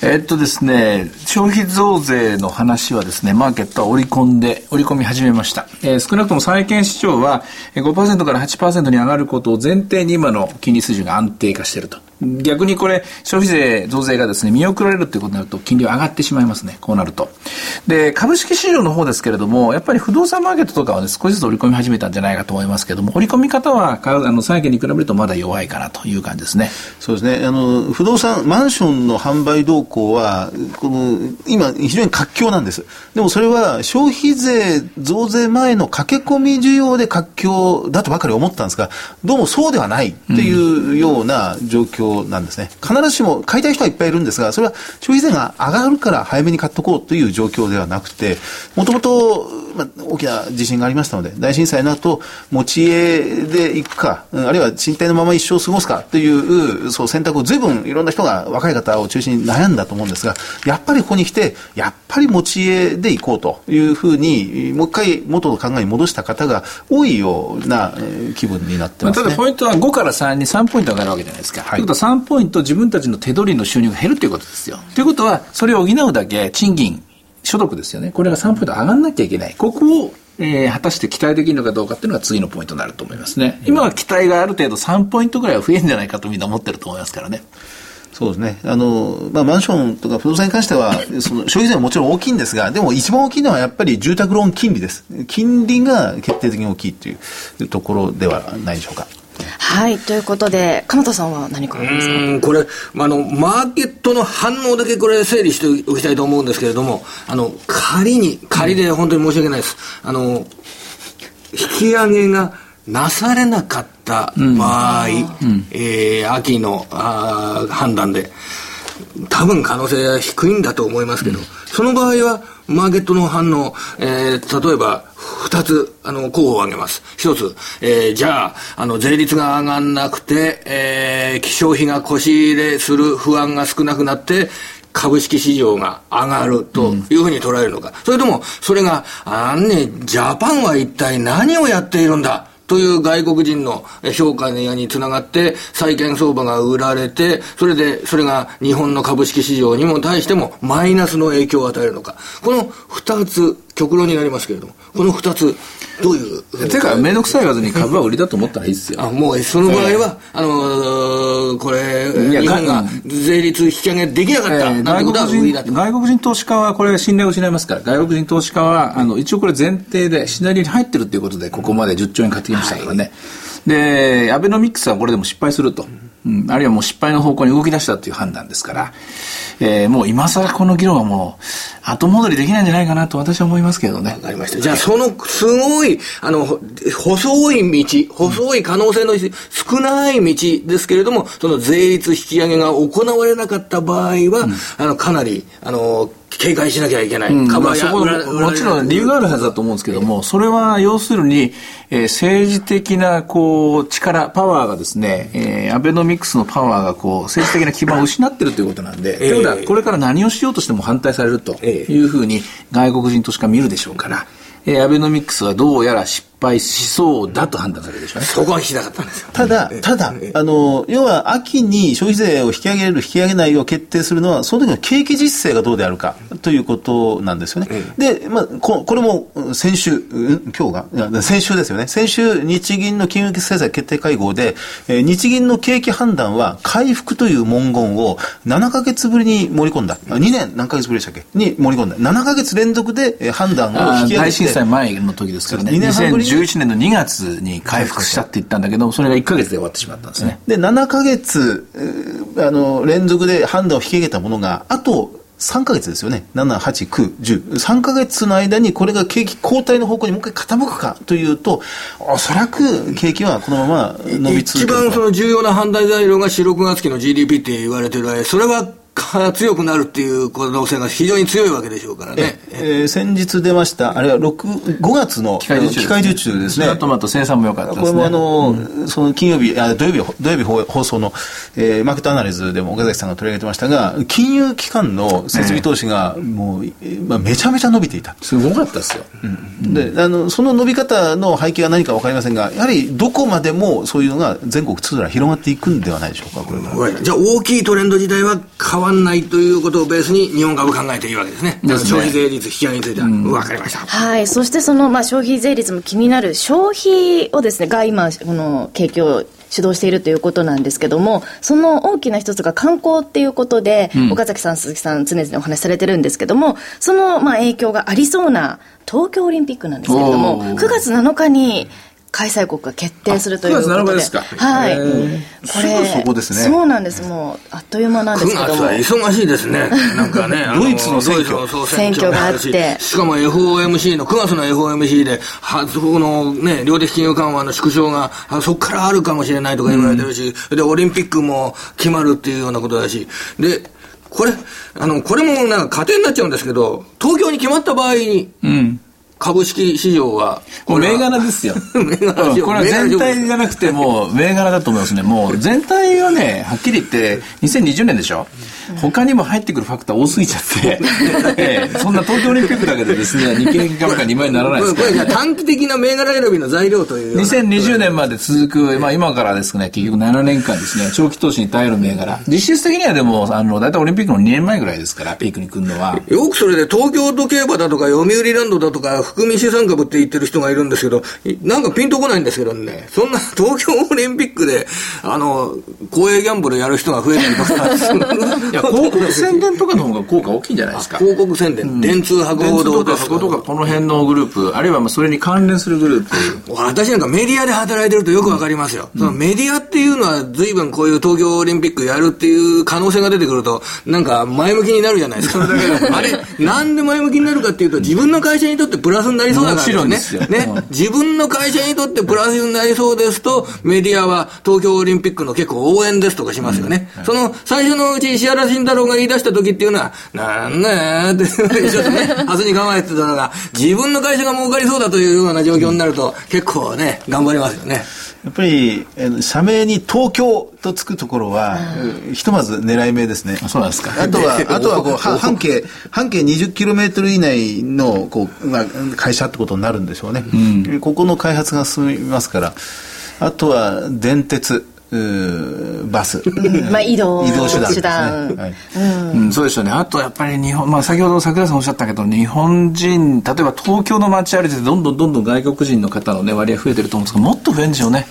えっとですね、消費増税の話はですね、マーケットは織り込んで、織り込み始めました。えー少なくとも債券市場は5%から8%に上がることを前提に今の金利水準が安定化していると。逆にこれ、消費税増税がですね、見送られるということになると、金利は上がってしまいますね。こうなると。で、株式市場の方ですけれども、やっぱり不動産マーケットとかはね、少しずつ織り込み始めたんじゃないかと思いますけども、織り込み方は、あの、債券に比べるとまだ弱いかなという感じですね。そうですね。あの、不動産、マンションの販売動向は、この、今、非常に活況なんです。でもそれは、消費税増税前の駆け込み需要で活況だとばかり思ったんですが、どうもそうではないっていうような状況なんですね。必ずしも買いたい人はいっぱいいるんですが、それは消費税が上がるから早めに買っとこうという状況ではなくて、もともと、まあ、大きな地震がありましたので、大震災の後、持ち家で行くか、うんあるいは賃貸のまま一生過ごすかという、そう選択を随分いろんな人が若い方を中心に悩んだと思うんですが、やっぱりここに来て、やっぱり持ち家で行こうというふうに、もう一回元の考えに戻した方が多いようなえー気分になってますね。ただポイントは5から3に3ポイント上がるわけじゃないですか。ということは3ポイント自分たちの手取りの収入が減るということですよ。ということは、それを補うだけ賃金、所得ですよね。これが3ポイント上がらなきゃいけない。ここを、えー果たして期待できるのかどうかっていうのが次のポイントになると思いますね。今は期待がある程度3ポイントぐらいは増えるんじゃないかとみんな思ってると思いますからね。そうですね。あの、まあ、マンションとか不動産に関しては、その消費税はもちろん大きいんですが、でも一番大きいのはやっぱり住宅ローン金利です。金利が決定的に大きいというところではないでしょうか。はい、ということで、鎌田さんは何かありますか？うーん、これ、まああの、マーケットの反応だけこれ整理しておきたいと思うんですけれども、あの、仮に、仮で本当に申し訳ないです。あの、引き上げがなされなかった場合、えー秋のあー判断で、多分可能性は低いんだと思いますけど、その場合は、マーケットの反応、えー例えば、二つ、あの、候補を挙げます。一つ、えーじゃあ、あの、税率が上がんなくて、えー消費が腰入れする不安が少なくなって、株式市場が上がるというふうに捉えるのか。それとも、それが、あんね、ジャパンは一体何をやっているんだという外国人の評価につながって、債券相場が売られて、それで、それが日本の株式市場にも対してもマイナスの影響を与えるのか。この二つ、極論になりますけれども、この二つ、どういうてか、めんどくさいわずに株は売りだと思ったらいいですよ。あ、もう、その場合は、あのーこれ、日本がが税率引き上げできなかった、えー外国人。外国人投資家はこれ信頼を失いますから、外国人投資家は、あの、一応これ前提でシナリオに入ってるっていうことで、ここまで10兆円買ってきましたからね。で、アベノミクスはこれでも失敗すると。うん、あるいはもう失敗の方向に動き出したという判断ですから、えーもう今更この議論はもう後戻りできないんじゃないかなと私は思いますけどね。わかりました。じゃあ、その、すごい、あの、ほ細い道、細い可能性の少ない道ですけれども、その税率引き上げが行われなかった場合は、あの、かなり、あの、警戒しなきゃいけない。うんそこもちろん理由があるはずだと思うんですけども、それは要するに、えー政治的なこう力、パワーがですね、えーアベノミクスのパワーがこう政治的な基盤を失ってるということなんで、ということはこれから何をしようとしても反対されるというふうに外国人投資家見るでしょうから、えーアベノミクスはどうやら失敗しそうだと判断されるでしょうね。そこは聞きたかったんですよ。ただ、ただ、あの、要は秋に消費税を引き上げる、引き上げないを決定するのは、その時の景気実勢がどうであるかということなんですよね。で、まあ、ここれも先週、うん今日が、先週ですよね。先週、日銀の金融政策決定会合で、えー日銀の景気判断は回復という文言を7ヶ月ぶりに盛り込んだ。あ2年何ヶ月ぶりでしたっけ？に盛り込んだ。7ヶ月連続でえー判断を引き上げて。大震災前の時ですからね。二年半ぶりに2011年の2月に回復したって言ったんだけど、それが1ヶ月で終わってしまったんですね。で、7ヶ月、えーあの、連続で判断を引き上げたものが、あと3ヶ月ですよね。7、8、9、10。3ヶ月の間にこれが景気後退の方向にもう一回傾くかというと、おそらく景気はこのまま伸び続一けると。番その重要な判断材料が4、6月期の GDP って言われてるそれはか強くなるっていう可能性が非常に強いわけでしょうからね。えー先日出ました、あれは6、5月の機械受注ですね機械受注ですね。あとまた生産も良かったですね。これもあの、その金曜日、あ土曜日、土曜日放放送の、えーマーケットアナリズでも岡崎さんが取り上げてましたが、金融機関の設備投資がもう、えーまあ、めちゃめちゃ伸びていた。すごかったですよ。であのその伸び方の背景が何か分かりませんが、やはりどこまでもそういうのが全国津々広がっていくんではないでしょうか、これじゃあ大きいトレンド自体は変わんないということをベースに日本株考えていいわけですね。ですね消費税率引き上げについては。わかりました。はい。そしてその、まあ、消費税率も気になる消費をですね、が今、この景気を主導しているということなんですけども、その大きな一つが観光っていうことで、岡崎さん、鈴木さん、常々お話しされてるんですけども、その、まあ、影響がありそうな東京オリンピックなんですけれども、おー9月7日に、開催国が決定するということで。あ9月7日ですかはい。これ、すぐそこですねそうなんです。もう、あっという間なんです9けども。月は忙しいですね。なんかね、ドイツの選挙選挙があってしかも FOMC の、9月の FOMC で、は、そこのね、量的金融緩和の縮小が、あそこからあるかもしれないとか言われてるし、で、オリンピックも決まるっていうようなことだし、で、これ、あの、これもなんか過程になっちゃうんですけど、東京に決まった場合に、うん。株式市場は、これ銘柄ですよ。銘柄うんこれは全体じゃなくてもう銘柄だと思いますね。もう全体はね、はっきり言って2020年でしょ他にも入ってくるファクター多すぎちゃって、ええそんな東京オリンピックだけでですね、日経平均株価2万円にならないですからこれじゃあ短期的な銘柄選びの材料というような。2020年まで続く、まあ今からですね、結局7年間ですね、長期投資に耐える銘柄。実質的にはでも、あの、大体オリンピックの2年前ぐらいですから、ピークに来るのは。よくそれで東京都競馬だとか読売ランドだとか含み資産株って言ってる人がいるんですけど、いなんかピンとこないんですけどね、そんな 東京オリンピックで、あの、公営ギャンブルやる人が増えたりとか、いや、広告宣伝とかの方が効果大きいんじゃないですか。広告宣伝、電通博報堂とか、そことか、この辺のグループ、あるいはまあそれに関連するグループ。私なんかメディアで働いてるとよくわかりますよ。そのメディアっていうのは随分こういう東京オリンピックやるっていう可能性が出てくると、なんか前向きになるじゃないですか。あれ、なんで前向きになるかっていうと、自分の会社にとってプラスになりそうだからね。ね。自分の会社にとってプラスになりそうですと、メディアは東京オリンピックの結構応援ですとかしますよね。その最初のうち石原慎太郎が言い出した時っていうのは、なんだーって、ちょっとね、明日に構えてたのが、自分の会社が儲かりそうだというような状況になると、結構ね、頑張りますよね。やっぱり、えー社名に東京とつくところは、えーひとまず狙い目ですね。そうなんですか。あとは、あとはこう、は半径、半径20キロメートル以内の、こう、まあ、会社ってことになるんでしょうね。ここの開発が進みますから、あとは、電鉄、バス。まあ移動移動手段うん、そうですよね。あとやっぱり日本、まあ先ほど桜井さんおっしゃったけど、日本人、例えば東京の街歩いててどんどんどんどん外国人の方のね、割合増えてると思うんですけど、もっと増えるんでしょうね。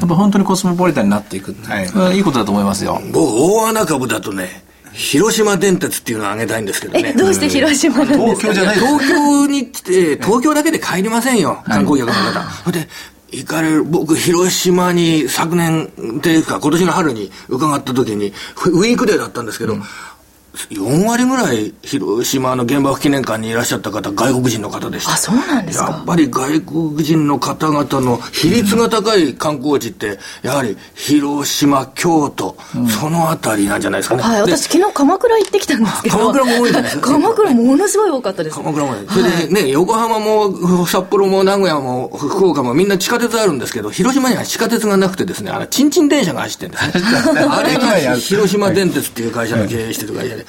やっぱ本当にコスモポリタンになっていく。はいいいことだと思いますよ。僕、大穴株だとね、広島電鉄っていうのを挙げたいんですけどねえ、。どうして広島なんですか？東京じゃないです東京に来て、東京だけで帰りませんよ、観光客の方。それで、行かれる、僕、広島に昨年っていうか、今年の春に伺った時に、ウィークデーだったんですけど、4割ぐらい広島の原爆記念館にいらっしゃった方、外国人の方でした。あそうなんですかやっぱり外国人の方々の比率が高い観光地って、やはり広島、京都、そのあたりなんじゃないですかね。はい、で私昨日鎌倉行ってきたんですけど。鎌倉も多いんじゃないですか鎌倉ものすごい多かったです。鎌倉もね、それでね、横浜も札幌も名古屋も福岡もみんな地下鉄あるんですけど、広島には地下鉄がなくてですね、あの、チンチン電車が走ってるんですね。あれが広島電鉄っていう会社が経営してる会社で。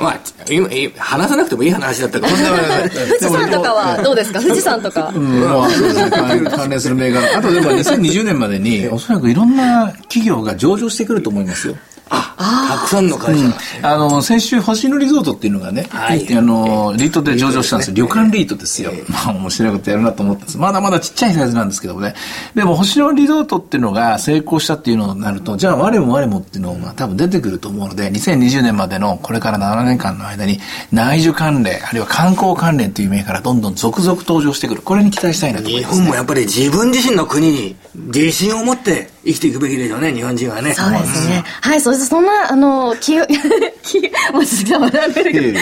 まあ、今、今話さなくてもいい話だったかもしれない。富士山とかはどうですか？富士山とか。うん、まあ、そうですね。関関連する銘柄。あとでも 2020年までに、おそらくいろんな企業が上場してくると思いますよ。たくさんの会社が。あの、先週、星野リゾートっていうのがね、はいあの、リートで上場したんですよ。旅館リートですよ。まあ、面白いことやるなと思ったんです。まだまだちっちゃいサイズなんですけどもね。でも、星野リゾートっていうのが成功したっていうのになると、じゃあ、我も我もっていうのが多分出てくると思うので、2020年までのこれから7年間の間に、内需関連、あるいは観光関連という銘柄どんどん続々登場してくる。これに期待したいなと思い日ます、ね。本もやっぱり自分自身の国に自信を持って生きていくべきでしょうね、日本人はね。そうですね。はい、そしてそんな、あの、企業、企業、もう鈴木さん笑ってるけ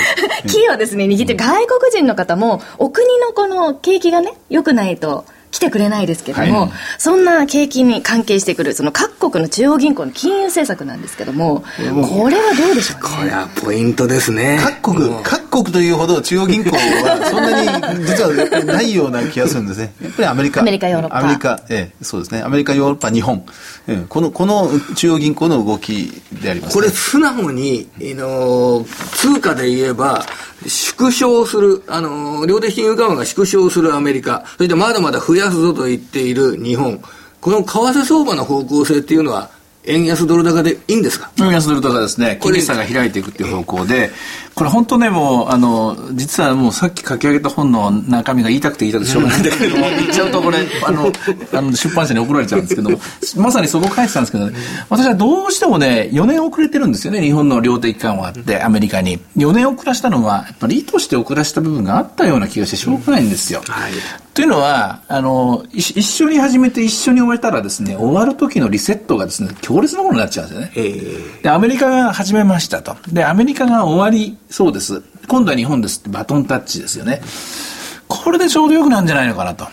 ですね、握ってる外国人の方も、お国のこの景気がね、良くないと、来てくれないですけども、はいそんな景気に関係してくる、その各国の中央銀行の金融政策なんですけども、これはどうでしょうね。これはポイントですね。各国もう、各国というほど中央銀行はそんなに実はないような気がするんですね。やっぱりアメリカ。アメリカヨーロッパアメリカ、ええ、そうですね。アメリカ、ヨーロッパ、日本。ええ、この、この中央銀行の動きであります、ね。これ素直に、あの通貨で言えば、縮小する、あの量的金融緩和が縮小するアメリカ、そしてまだまだ増やすぞと言っている日本、この為替相場の方向性っていうのは、円安ドル高でいいんですか？円安ドル高ですね、これ金利差が開いていくっていう方向で、これ本当ね、もう、あの、実はもうさっき書き上げた本の中身が言いたくて言いたくてしょうがないんだけれども、言っちゃうとこれ、あの、あの出版社に怒られちゃうんですけども、まさにそこ書いてたんですけどね、私はどうしてもね、4年遅れてるんですよね、日本の量的緩和って、アメリカに。4年遅らしたのは、やっぱり意図して遅らした部分があったような気がしてしょうがないんですよ。はいというのは、あの、一一緒に始めて一緒に終えたらですね、終わる時のリセットがですね、強烈なものになっちゃうんですよね。えで、アメリカが始めましたと。で、アメリカが終わりそうです。今度は日本ですってバトンタッチですよね。これでちょうどよくなんじゃないのかなと。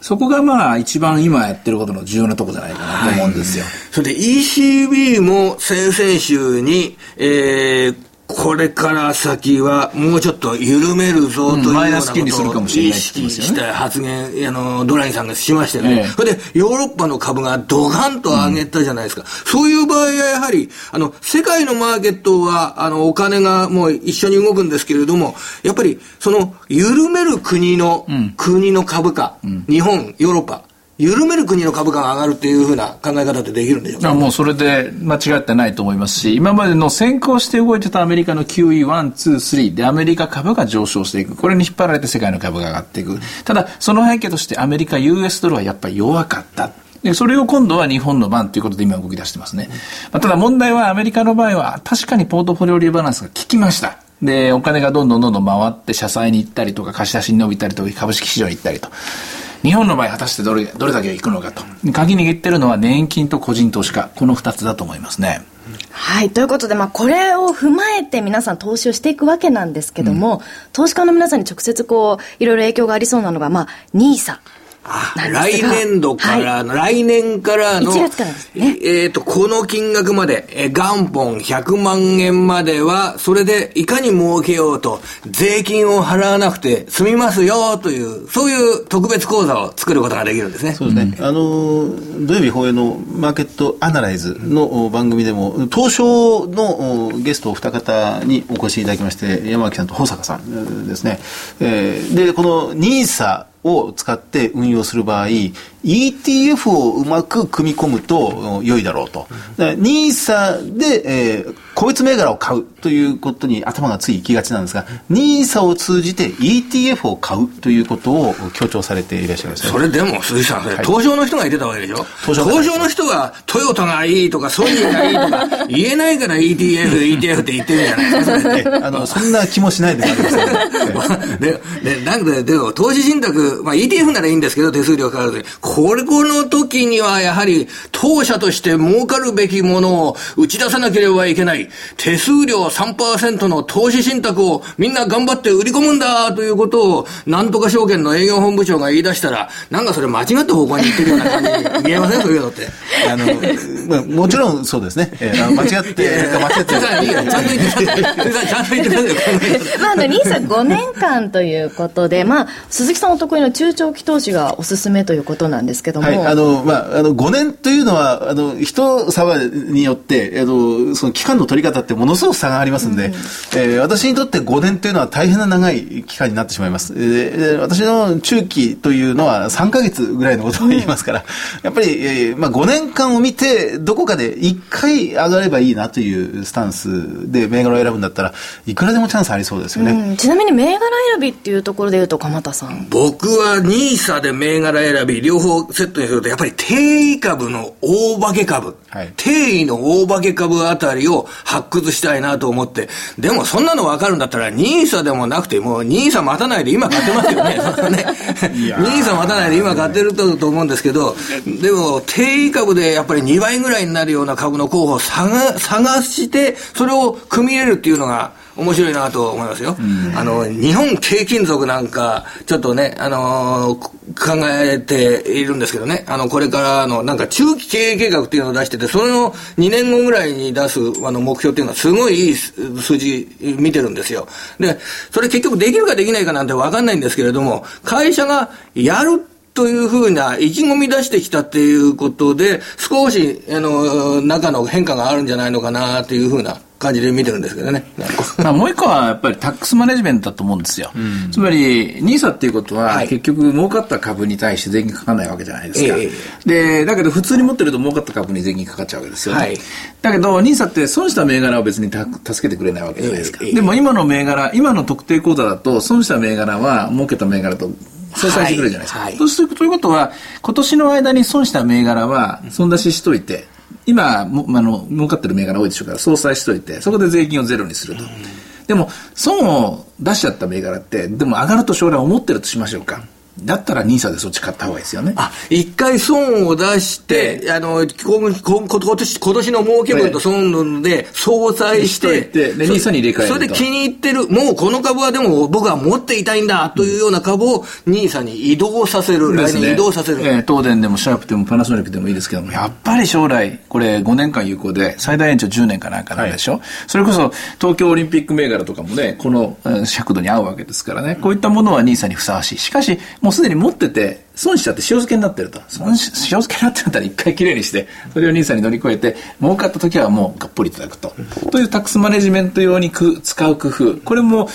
そこがまあ一番今やってることの重要なとこじゃないかなと思うんですよ。それで ECB も先々週に、えーこれから先はもうちょっと緩めるぞというようなことを意識した発言、あの、ドラギさんがしましてね。ええそれで、ヨーロッパの株がドカンと上げたじゃないですか。そういう場合はやはり、あの、世界のマーケットは、あの、お金がもう一緒に動くんですけれども、やっぱり、その、緩める国の、国の株価、日本、ヨーロッパ、緩める国の株価が上がるっていうふうな考え方ってできるんでしょうか？あもうそれで間違ってないと思いますし、今までの先行して動いてたアメリカの QE1、2、3でアメリカ株が上昇していく。これに引っ張られて世界の株が上がっていく。ただ、その背景としてアメリカ、US ドルはやっぱり弱かった。で、それを今度は日本の番ということで今動き出してますね。まあ、ただ問題はアメリカの場合は確かにポートフォリオリバランスが効きました。で、お金がどんどんどんどん回って社債に行ったりとか貸し出しに伸びたりとか株式市場に行ったりと。日本の場合果たしてどれどれだけ行くのかと。鍵握ってるのは年金と個人投資家。この二つだと思いますね。はい。ということで、まあ、これを踏まえて皆さん投資をしていくわけなんですけども、投資家の皆さんに直接こう、いろいろ影響がありそうなのが、まあ、NISA。来が。年度からの、来年からの、1月からですね。えっ、と、この金額まで、えー元本100万円までは、それでいかに儲けようと、税金を払わなくて済みますよという、そういう特別講座を作ることができるんですね。そうですね、あの土曜日放映のマーケットアナライズのお番組でも、東証のおゲストお二方にお越しいただきまして、山脇さんと保坂さんえーですね、えーで、この NISA を使って運用する場合、ETF をうまく組み込むとお良いだろうと。NISA で、えー個別銘柄を買うということに頭がつい行きがちなんですが、NISA を通じて ETF を買うということを強調されていらっしゃいますね。それでも、鈴木さん、それ、東証の人が言ってたわけでしょ？東証東証の人が、トヨタがいいとか、ソニーがいいとか、言えないから ETF、ETF って言ってるじゃないですか、そあの、そんな気もしないでもありませんね。で、で、なんで、でも、投資信託、まあ ETF ならいいんですけど、手数料かかるときこれ、この時にはやはり、当社として儲かるべきものを打ち出さなければいけない。手数料3%の投資信託をみんな頑張って売り込むんだということを、なんとか証券の営業本部長が言い出したら、なんかそれ間違った方向に行ってるような感じに見えません？そういうのって。あの、まあ、もちろんそうですね。えー間違って、間違って鈴木さん、いいちゃんと言ってください。ちゃんと言ってください。まあ、あの、NISA5 年間ということで、まあ、鈴木さんお得意の中長期投資がおすすめということなんですけども。はい、あの、まあ、あの、5年というのは、あの、人様によって、あの、その期間の取り方ってものすごく差があありますんで、えー私にとって5年というのは大変な長い期間になってしまいます。えー私の中期というのは3ヶ月ぐらいのことを言いますから、やっぱり、えーまあ、5年間を見て、どこかで1回上がればいいなというスタンスで銘柄を選ぶんだったらいくらでもチャンスありそうですよね。うん。ちなみに銘柄選びっていうところで言うと鎌田さん。僕は NISA で銘柄選び、両方セットにすると、やっぱり定位株の大化け株、はい。定位の大化け株あたりを発掘したいなと思って、でもそんなの分かるんだったら、NISA でもなくて、もう NISA 待たないで今買ってますよね。ね NISA 待たないで今買ってるとと思うんですけど、でも定位株でやっぱり2倍ぐらいになるような株の候補を探探して、それを組み入れるっていうのが、面白いなと思いますよ。あの、日本軽金属なんか、ちょっとね、あのー考えているんですけどね、あの、これからの、なんか中期経営計画っていうのを出してて、それの2年後ぐらいに出す、あの、目標っていうのはすごいいい数字見てるんですよ。で、それ結局できるかできないかなんてわかんないんですけれども、会社がやるというふうな意気込み出してきたっていうことで、少し、あの、中の変化があるんじゃないのかなっていうふうな感じで見てるんですけどね。まあ、もう一個はやっぱりタックスマネジメントだと思うんですよ。つまり、NISA っていうことは、はい結局儲かった株に対して税金かかんないわけじゃないですか。えで、だけど普通に持ってると儲かった株に税金かかっちゃうわけですよね。はいだけど、NISA って損した銘柄を別にた助けてくれないわけじゃないですか。ええでも今の銘柄、今の特定口座だと、損した銘柄は儲けた銘柄と相殺してくれるじゃないですか。はいはいそうするということは、今年の間に損した銘柄は損出ししといて、今も、あの、儲かってる銘柄多いでしょうから、相殺しといて、そこで税金をゼロにすると。でも、損を出しちゃった銘柄って、でも上がると将来思ってるとしましょうか。だったら NISA でそっち買った方がいいですよね。あ、一回損を出して、あの、今年、今年の儲け分と損分で相殺して、でそ NISA に入れ替えると。それで気に入ってる、もうこの株はでも僕は持っていたいんだというような株を NISA に移動させる、来年移動させる。えー東電でもシャープでもパナソニックでもいいですけども、やっぱり将来、これ5年間有効で、最大延長10年かなんかなんでしょ、それこそ東京オリンピック銘柄とかもね、このえー尺度に合うわけですからね、こういったものは NISA にふさわしい。しかし、もうすでに持ってて、損しちゃって塩漬けになってると。損し塩漬けになってるんだったら一回きれいにして、それを NISA に乗り越えて、儲かった時はもうがっぽりいただくと。というタックスマネジメント用にく使う工夫。これも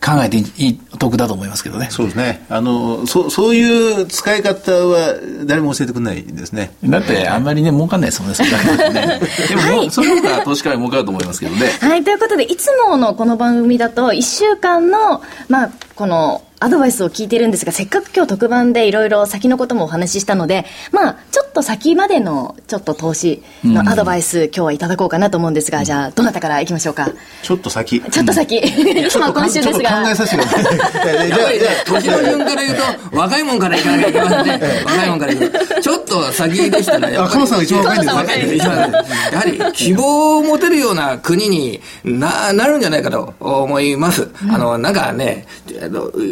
考えていい、お得だと思いますけどね。そうですね。あの、そそういう使い方は誰も教えてくれないですね。だって、あんまりね、儲かんないですもんね、それだけだとね。でももう、その方が投資家は儲かると思いますけどね。はい、ということで、いつものこの番組だと、1週間の、まあ、この、アドバイスを聞いてるんですが、せっかく今日特番でいろいろ先のこともお話ししたので、まあ、ちょっと先までの、ちょっと投資のアドバイス、今日はいただこうかなと思うんですが、じゃあ、どなたからいきましょうか？ちょっと先。ちょっと先、今今週ですちょっと考がえ。させてください。じゃあ、じゃあ、じゃあ年の順から言うと、若いもんからいかなきゃいけませんね。若いもんから言うと。ちょっと先でしたら、やっぱりさんが一番若いんですやはり、希望を持てるような国にな、なるんじゃないかと思います。あの、なんかね、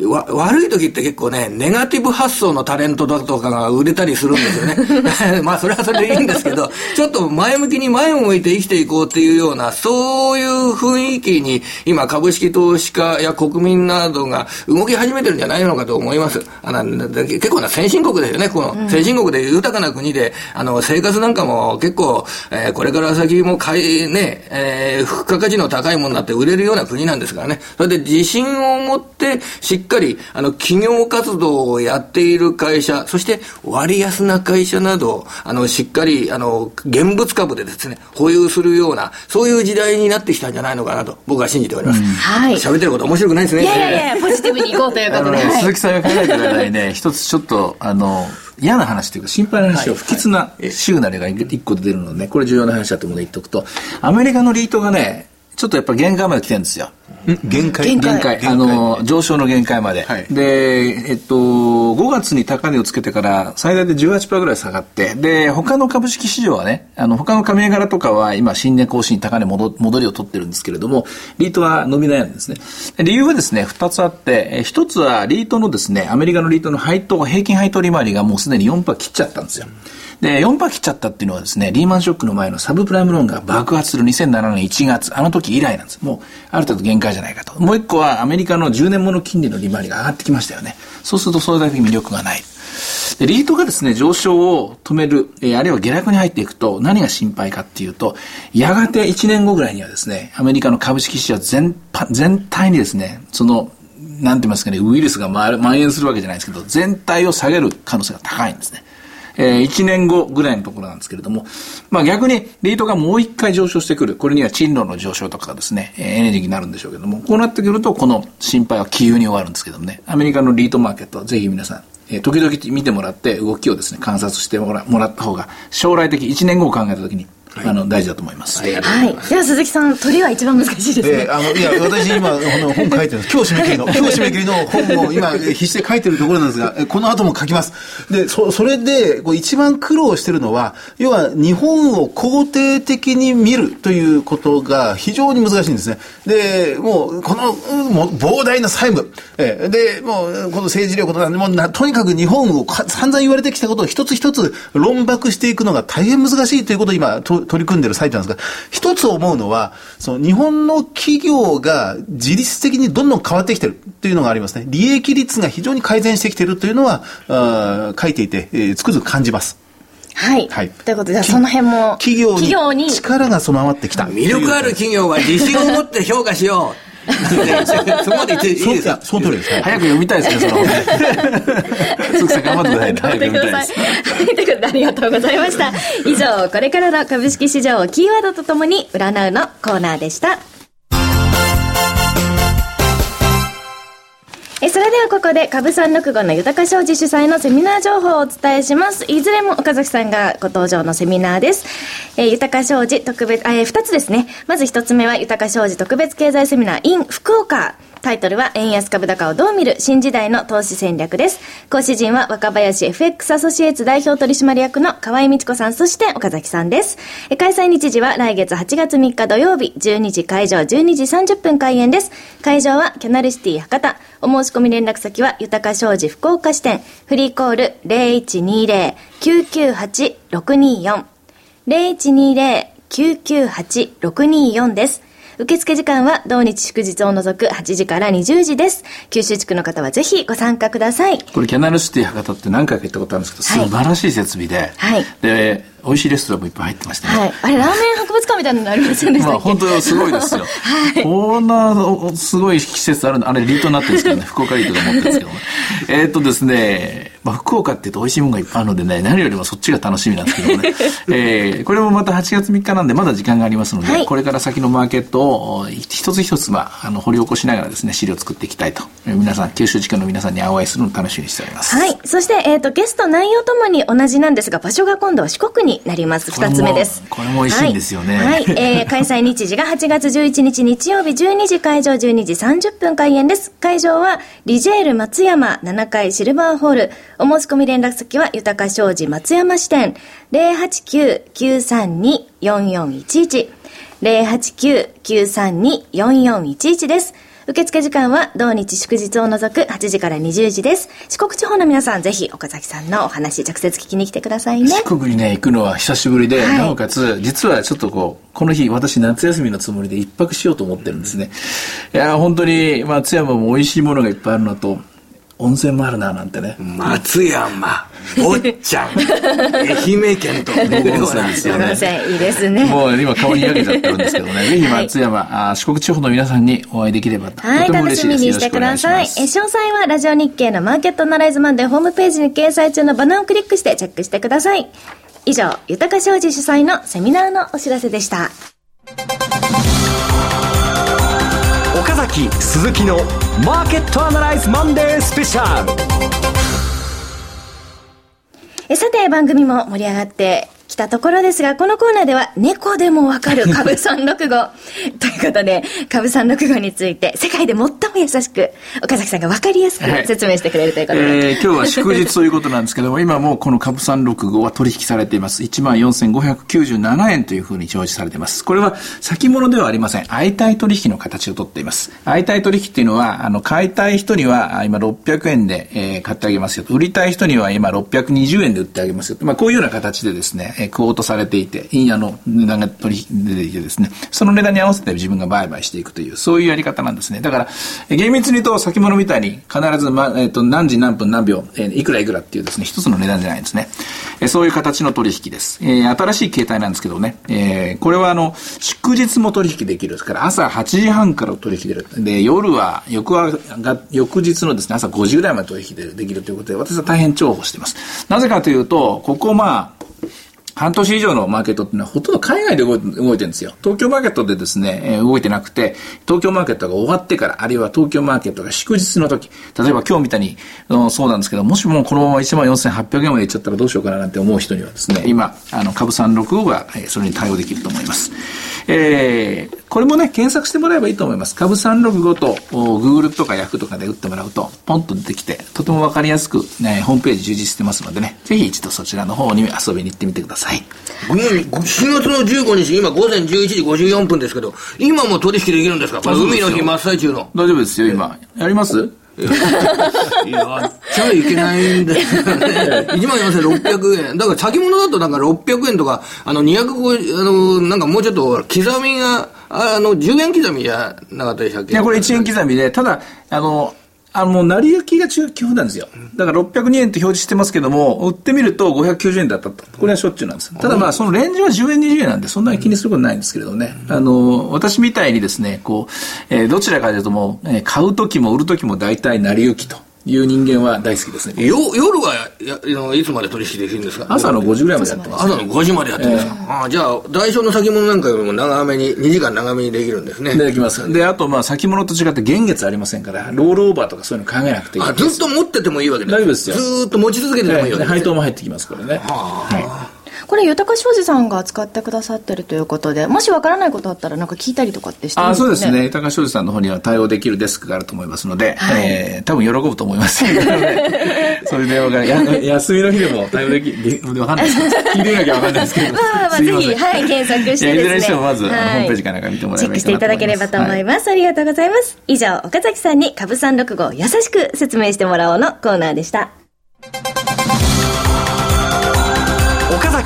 わ悪い時って結構ね、ネガティブ発想のタレントだとかが売れたりするんですよね。まあ、それはそれでいいんですけど、ちょっと前向きに前を向いて生きていこうっていうような、そういう雰囲気に、今、株式投資家や国民などが動き始めてるんじゃないのかと思います。あのだ結構な先進国ですよね、この、先進国で豊かな国で、あの、生活なんかも結構、えーこれから先も買い、ね、えー付加価値の高いものになって売れるような国なんですからね。それで自信を持って、しっかり、あの、企業活動をやっている会社、そして割安な会社など、あの、しっかり、あの、現物株でですね、保有するような、そういう時代になってきたんじゃないのかなと、僕は信じております。はい。喋ってること面白くないですね。いやいやいや、ポジティブにいこうということで。はい鈴木さんが考えてる間にね、一つちょっと、あの、嫌な話というか心配な話を不吉なシグナルが一個出るのでね、これ重要な話だと思うので言っておくと、アメリカのリートがね、ちょっとやっぱ限界まで来てるんですよ。限界。限界あの、上昇の限界まで。はいで、えっと、5月に高値をつけてから最大で18%ぐらい下がって、で、他の株式市場はね、あの、他の加盟柄とかは今、新年更新高値戻戻りを取ってるんですけれども、リートは伸び悩んでですね。で理由はですね、2つあって、え1つはリートのですね、アメリカのリートの配当、平均配当利回りがもうすでに4%切っちゃったんですよ。で、4%切っちゃったっていうのはですね、リーマンショックの前のサブプライムローンが爆発する2007年1月、あの時以来なんです。もう、ある程度限界じゃないかと。もう一個はアメリカの10年物金利の利回りが上がってきましたよね。そうするとそれだけ魅力がない。で、リートがですね、上昇を止める、えー、あるいは下落に入っていくと、何が心配かっていうと、やがて1年後ぐらいにはですね、アメリカの株式市場全全体にですね、その、なんて言いますかね、ウイルスが蔓延するわけじゃないですけど、全体を下げる可能性が高いんですね。えー、1年後ぐらいのところなんですけれども、まあ逆にリートがもう一回上昇してくる。これには賃料の上昇とかですね、エネルギーになるんでしょうけども、こうなってくると、この心配は気有に終わるんですけどもね、アメリカのリートマーケット、ぜひ皆さん、えー、時々見てもらって、動きをですね、観察してもらもらった方が、将来的1年後を考えた時に、あの大事だと思います。はい。では鈴木さん、鳥は一番難しいですね。えー、あのいや私今この本書いてる。今日締め切りの今日締め切りの本を今必死で書いてるところなんですが、この後も書きます。でそそれでこう一番苦労してるのは要は日本を肯定的に見るということが非常に難しいんですね。でもうこのもう膨大な債務、えー、でもうこの政治力とかもうなとにかく日本を散々言われてきたことを一つ一つ論駁していくのが大変難しいということを今と取り組んでる最中なんですが、一つ思うのは、その日本の企業が自律的にどんどん変わってきてるっていうのがありますね。利益率が非常に改善してきてるというのは、あ書いていて、えー、つくづく感じます。はい。はい。ということで、その辺も、企業に力が備わってきた。魅力ある企業は自信を持って評価しよう。そこまで言っていいですか？その通りです。早く読みたいですね、その。鈴木さん頑張 ってください。早く読みたいです。ということで、ありがとうございました。以上、これからの株式市場をキーワードとともに占うのコーナーでした。えそれではここで株三六五の豊か商事主催のセミナー情報をお伝えします。いずれも岡崎さんがご登場のセミナーです、えー、豊か商事特別えー、2つですね。まず1つ目は豊か商事特別経済セミナー in 福岡。タイトルは円安株高をどう見る新時代の投資戦略です。講師陣は若林 FX アソシエイツ代表取締役の河合美智子さん、そして岡崎さんです。開催日時は来月8月3日土曜日、12時会場、12時30分開演です。会場はキャナルシティ博多。お申し込み連絡先は豊か商事福岡支店。フリーコール0120-998-624。0120-998-624です。受付時間は同日祝日を除く8時から20時です。九州地区の方はぜひご参加ください。これキャナルシティ博多って何回か行ったことあるんですけど、はい、素晴らしい設備で、はい、で、美味しいレストランもいっぱい入ってましたね。はい。あれ、ラーメン博物館みたいなのありませんでしたまあ、本当すごいですよ。はい。こんな、すごい施設あるの、あれ、リートになってるんですけどね、福岡リートが持ってるんですけどね。えっとですね、まあ、福岡って言うと美味しいものがいっぱいあるのでね、何よりもそっちが楽しみなんですけどもね。えー、これもまた8月3日なんで、まだ時間がありますので、はい、これから先のマーケットを一つ一つ、まあ、あの、掘り起こしながらですね、資料を作っていきたいと。皆さん、九州地区の皆さんにお会いするのを楽しみにしております。はい。そして、えっ、ー、と、ゲスト内容ともに同じなんですが、場所が今度は四国になります。二つ目です。これも美味しいんですよね。はい。はい、えー、開催日時が8月11日日曜日12時会場12時30分開演です。会場は、リジェール松山7階シルバーホール。お申し込み連絡先は、豊か商事松山支店089-932-4411。089-932-4411です。受付時間は同日祝日を除く8時から20時です。四国地方の皆さん、ぜひ岡崎さんのお話直接聞きに来てくださいね。四国にね、行くのは久しぶりで、はい、なおかつ、実はちょっとこう、この日、私夏休みのつもりで一泊しようと思ってるんですね。いや、本当に、松山も美味しいものがいっぱいあるのと、温泉もあるななんてね。松山おっちゃん愛媛県と。温泉ですよね温泉いいですね。もう今顔に焼けちゃってるんですけどね。ぜひ松山、はい、あ四国地方の皆さんにお会いできればと、はい、とても嬉しいです。楽しみにしてください。え詳細はラジオ日経のマーケットアナライズマンデーホームページに掲載中のバナーをクリックしてチェックしてください。以上豊か商事主催のセミナーのお知らせでした。岡崎鈴木のマーケットアナライズマンデースペシャル。さて番組も盛り上がって来たところですが、このコーナーでは猫でもわかる 株365ということで、株365について世界で最も優しく、岡崎さんがわかりやすく説明してくれるということで。はい、えー、今日は祝日ということなんですけども、今もうこの株365は取引されています。14,597円というふうに表示されています。これは先物ではありません。相対取引の形をとっています。相対取引っていうのは、あの、買いたい人には今600円で、えー、買ってあげますよと。売りたい人には今620円で売ってあげますよと。まあこういうような形でですね、えクオートされていて、いいあの、値段が取引出ていてですね、その値段に合わせて自分が売買していくという、そういうやり方なんですね。だから、え厳密に言うと先物みたいに必ず、ま、えっ、と、何時何分何秒、えーいくらいくらっていうですね、一つの値段じゃないんですね。えーそういう形の取引です。えー新しい形態なんですけどね、えーこれはあの、祝日も取引できるですから、朝8時半から取引できる。で、夜は、翌が、翌日のですね、朝5時ぐらいまで取引でできるということで、私は大変重宝しています。なぜかというと、ここまあ、半年以上のマーケットっていうのはほとんど海外で動いてるんですよ。東京マーケットでですね、えー動いてなくて、東京マーケットが終わってから、あるいは東京マーケットが祝日の時、例えば今日みたいに、うんそうなんですけど、もしもこのまま14,800円までいっちゃったらどうしようかななんて思う人にはですね、今、あの、株365が、えーそれに対応できると思います。えーこれもね、検索してもらえばいいと思います。株365と、お Google とか Yahoo とかで打ってもらうと、ポンと出てきて、とてもわかりやすく、ね、ホームページ充実してますのでね、ぜひ一度そちらの方に遊びに行ってみてください。もう4月の15日、今午前11時54分ですけど、今も取引できるんですか？これ海の日真っ最中の。大丈夫ですよ、今。やります？やっちゃいけないんですよね。1万4600円。だから先物だとなんか600円とか、あの250、あの、なんかもうちょっと刻みが、あの、10円刻みじゃなかったでしたっけ？いや、これ1円刻みで、ただ、あの、あの、もう成り行きが中基本なんですよ。だから602円と表示してますけども、売ってみると590円だったと。これはしょっちゅうなんです。ただまあ、そのレンジは10円、20円なんで、そんなに気にすることないんですけれどね。あの、私みたいにですね、こう、えーどちらかというともう、えー買うときも売るときも大体成り行きという人間は大好きですね。よ夜はやあのいつまで取引できるんですか？朝の5時ぐらいまでやってます。朝の5時までやってるんですか、ああじゃあ、代償の先物なんかよりも長めに、2時間長めにできるんですね。できます。で、あと、まあ、先物と違って現月ありませんから、ロールオーバーとかそういうの考えなくていいあずっと持っててもいいわけです大丈夫ですよずーっと持ち続けててもいいわけです、で配当も入ってきます、これね。これ豊か商事さんが扱ってくださってるということでもしわからないことあったらなんか聞いたりとかってしてるんあですかそうですね。高橋さんの方には対応できるデスクがあると思いますので、えー、多分喜ぶと思います。そういう電話が、や休みの日でも対応でき、でわかんないです聞いてみなきゃわかんないですけど。まあまあぜひはい検索してですねいずれにしてもまず、はいホームページかなんか見てもらチェックしていただければと思います。ありがとうございます。以上、岡崎さんに株365優しく説明してもらおうのコーナーでした。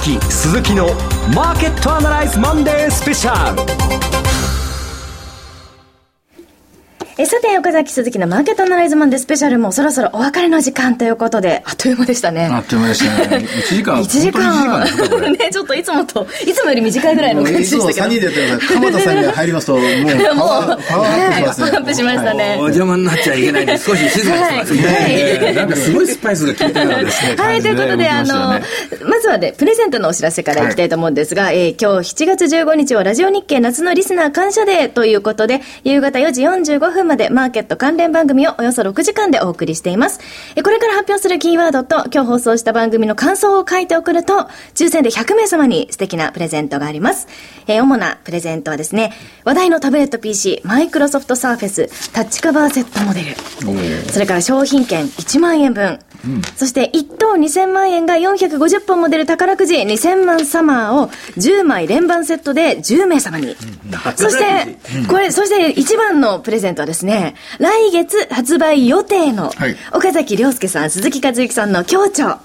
鈴木のマーケットアナライズマンデースペシャル。えさて、岡崎鈴木のマーケットアナライズマンデースペシャルもそろそろお別れの時間ということで、あっという間でしたね。あっという間でしたね。1時間、1時間。本当に1時間ね、ちょっといつもと、いつもより短いぐらいのもう感いつも3じでしたけど。人でやってるから、鎌田さんが入りますと、もうパ もう、パワーアップしますはいパワーアップね。しましたね。お邪魔になっちゃいけないんで、少し静かにしてますね。はいなんかすごいスパイスが効いたようなですね。はい、ということで、あの、まずはね、プレゼントのお知らせからいきたいと思うんですが、えー今日7月15日はラジオ日経夏のリスナー感謝デーということで、夕方4時45分までマーケット関連番組をおよそ6時間でお送りしています。えーこれから発表するキーワードと、今日放送した番組の感想を書いて送ると、抽選で100名様に素敵なプレゼントがあります。えー主なプレゼントはですね、話題のタブレット PC、マイクロソフトサーフェス、タッチカバーセットモデル。それから商品券1万円分。そして1等2000万円が450本も出る宝くじ2000万サマーを10枚連番セットで10名様に。そして、これ、そして一番のプレゼントはですね、来月発売予定のはい。岡崎亮介さん、鈴木和之さんの協調。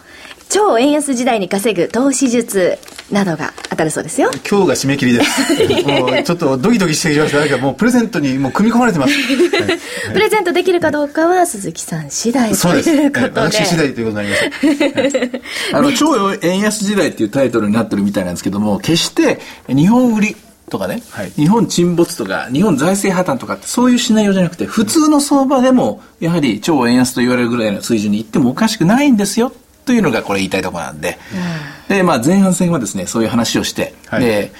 超円安時代に稼ぐ投資術などが当たるそうですよ。今日が締め切りです。もうちょっとドキドキしてきました。なんかもうプレゼントにもう組み込まれてます。はいプレゼントできるかどうかは鈴木さん次第とそうです。いうことで。私次第ということになりました。あの、超円安時代っていうタイトルになってるみたいなんですけども、決して日本売りとかね、はい日本沈没とか、日本財政破綻とかそういうシナリオじゃなくて、普通の相場でも、やはり超円安と言われるぐらいの水準に行ってもおかしくないんですよ。というのがこれ言いたいところなんで。で、まあ前半戦はですね、そういう話をして、はいで、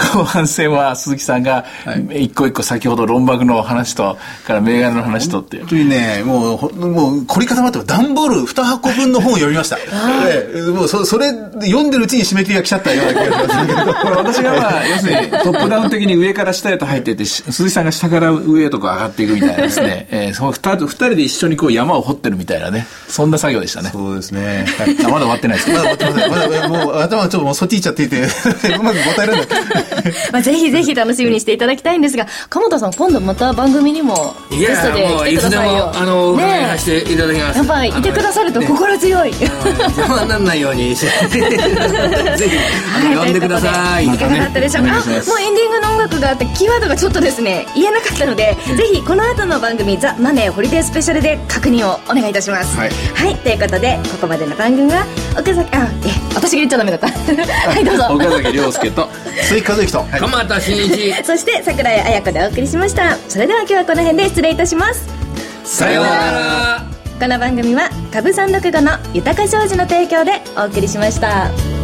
後半戦は鈴木さんが一個一個先ほど論爆の話と、から銘柄の話とっていう本。当にね、もうほ、もう凝り固まって、段ボール2箱分の本を読みました。ええもうそ、それ、読んでるうちに締め切りが来ちゃったような気がしますけど。これ私がまあ、要するにトップダウン的に上から下へと入っていって、し鈴木さんが下から上へとこう上がっていくみたいなですね、えーその二人二人で一緒にこう山を掘ってるみたいなね、そんな作業でしたね。そうですね。はいあまだ終わってないですまだ終わってません。まだ、もう頭ちょっともうそっち行っちゃっていて、うまく答えられない。まあぜひぜひ楽しみにしていただきたいんですが鎌田さん今度また番組にもいゲストで来てくださいよ。もあのねさせていただきます。やっぱりいてくださると心強い、邪魔にならないように。し てぜひあの呼んでください。いかがだったでしょう。か、あもうエンディングの音楽があってキーワードがちょっとですね言えなかったので、ぜひこの後の番組「ザ・マネーホリデースペシャル」で確認をお願いいたします。はい。ということでここまでの番組は岡崎あえ私が言っちゃダメだった。はいどうぞ。岡崎亮介と 鈴木和之と、鎌田新一。そして桜井彩子でお送りしました。それでは今日はこの辺で失礼いたします。さようなら。この番組は株三六五の豊か商事の提供でお送りしました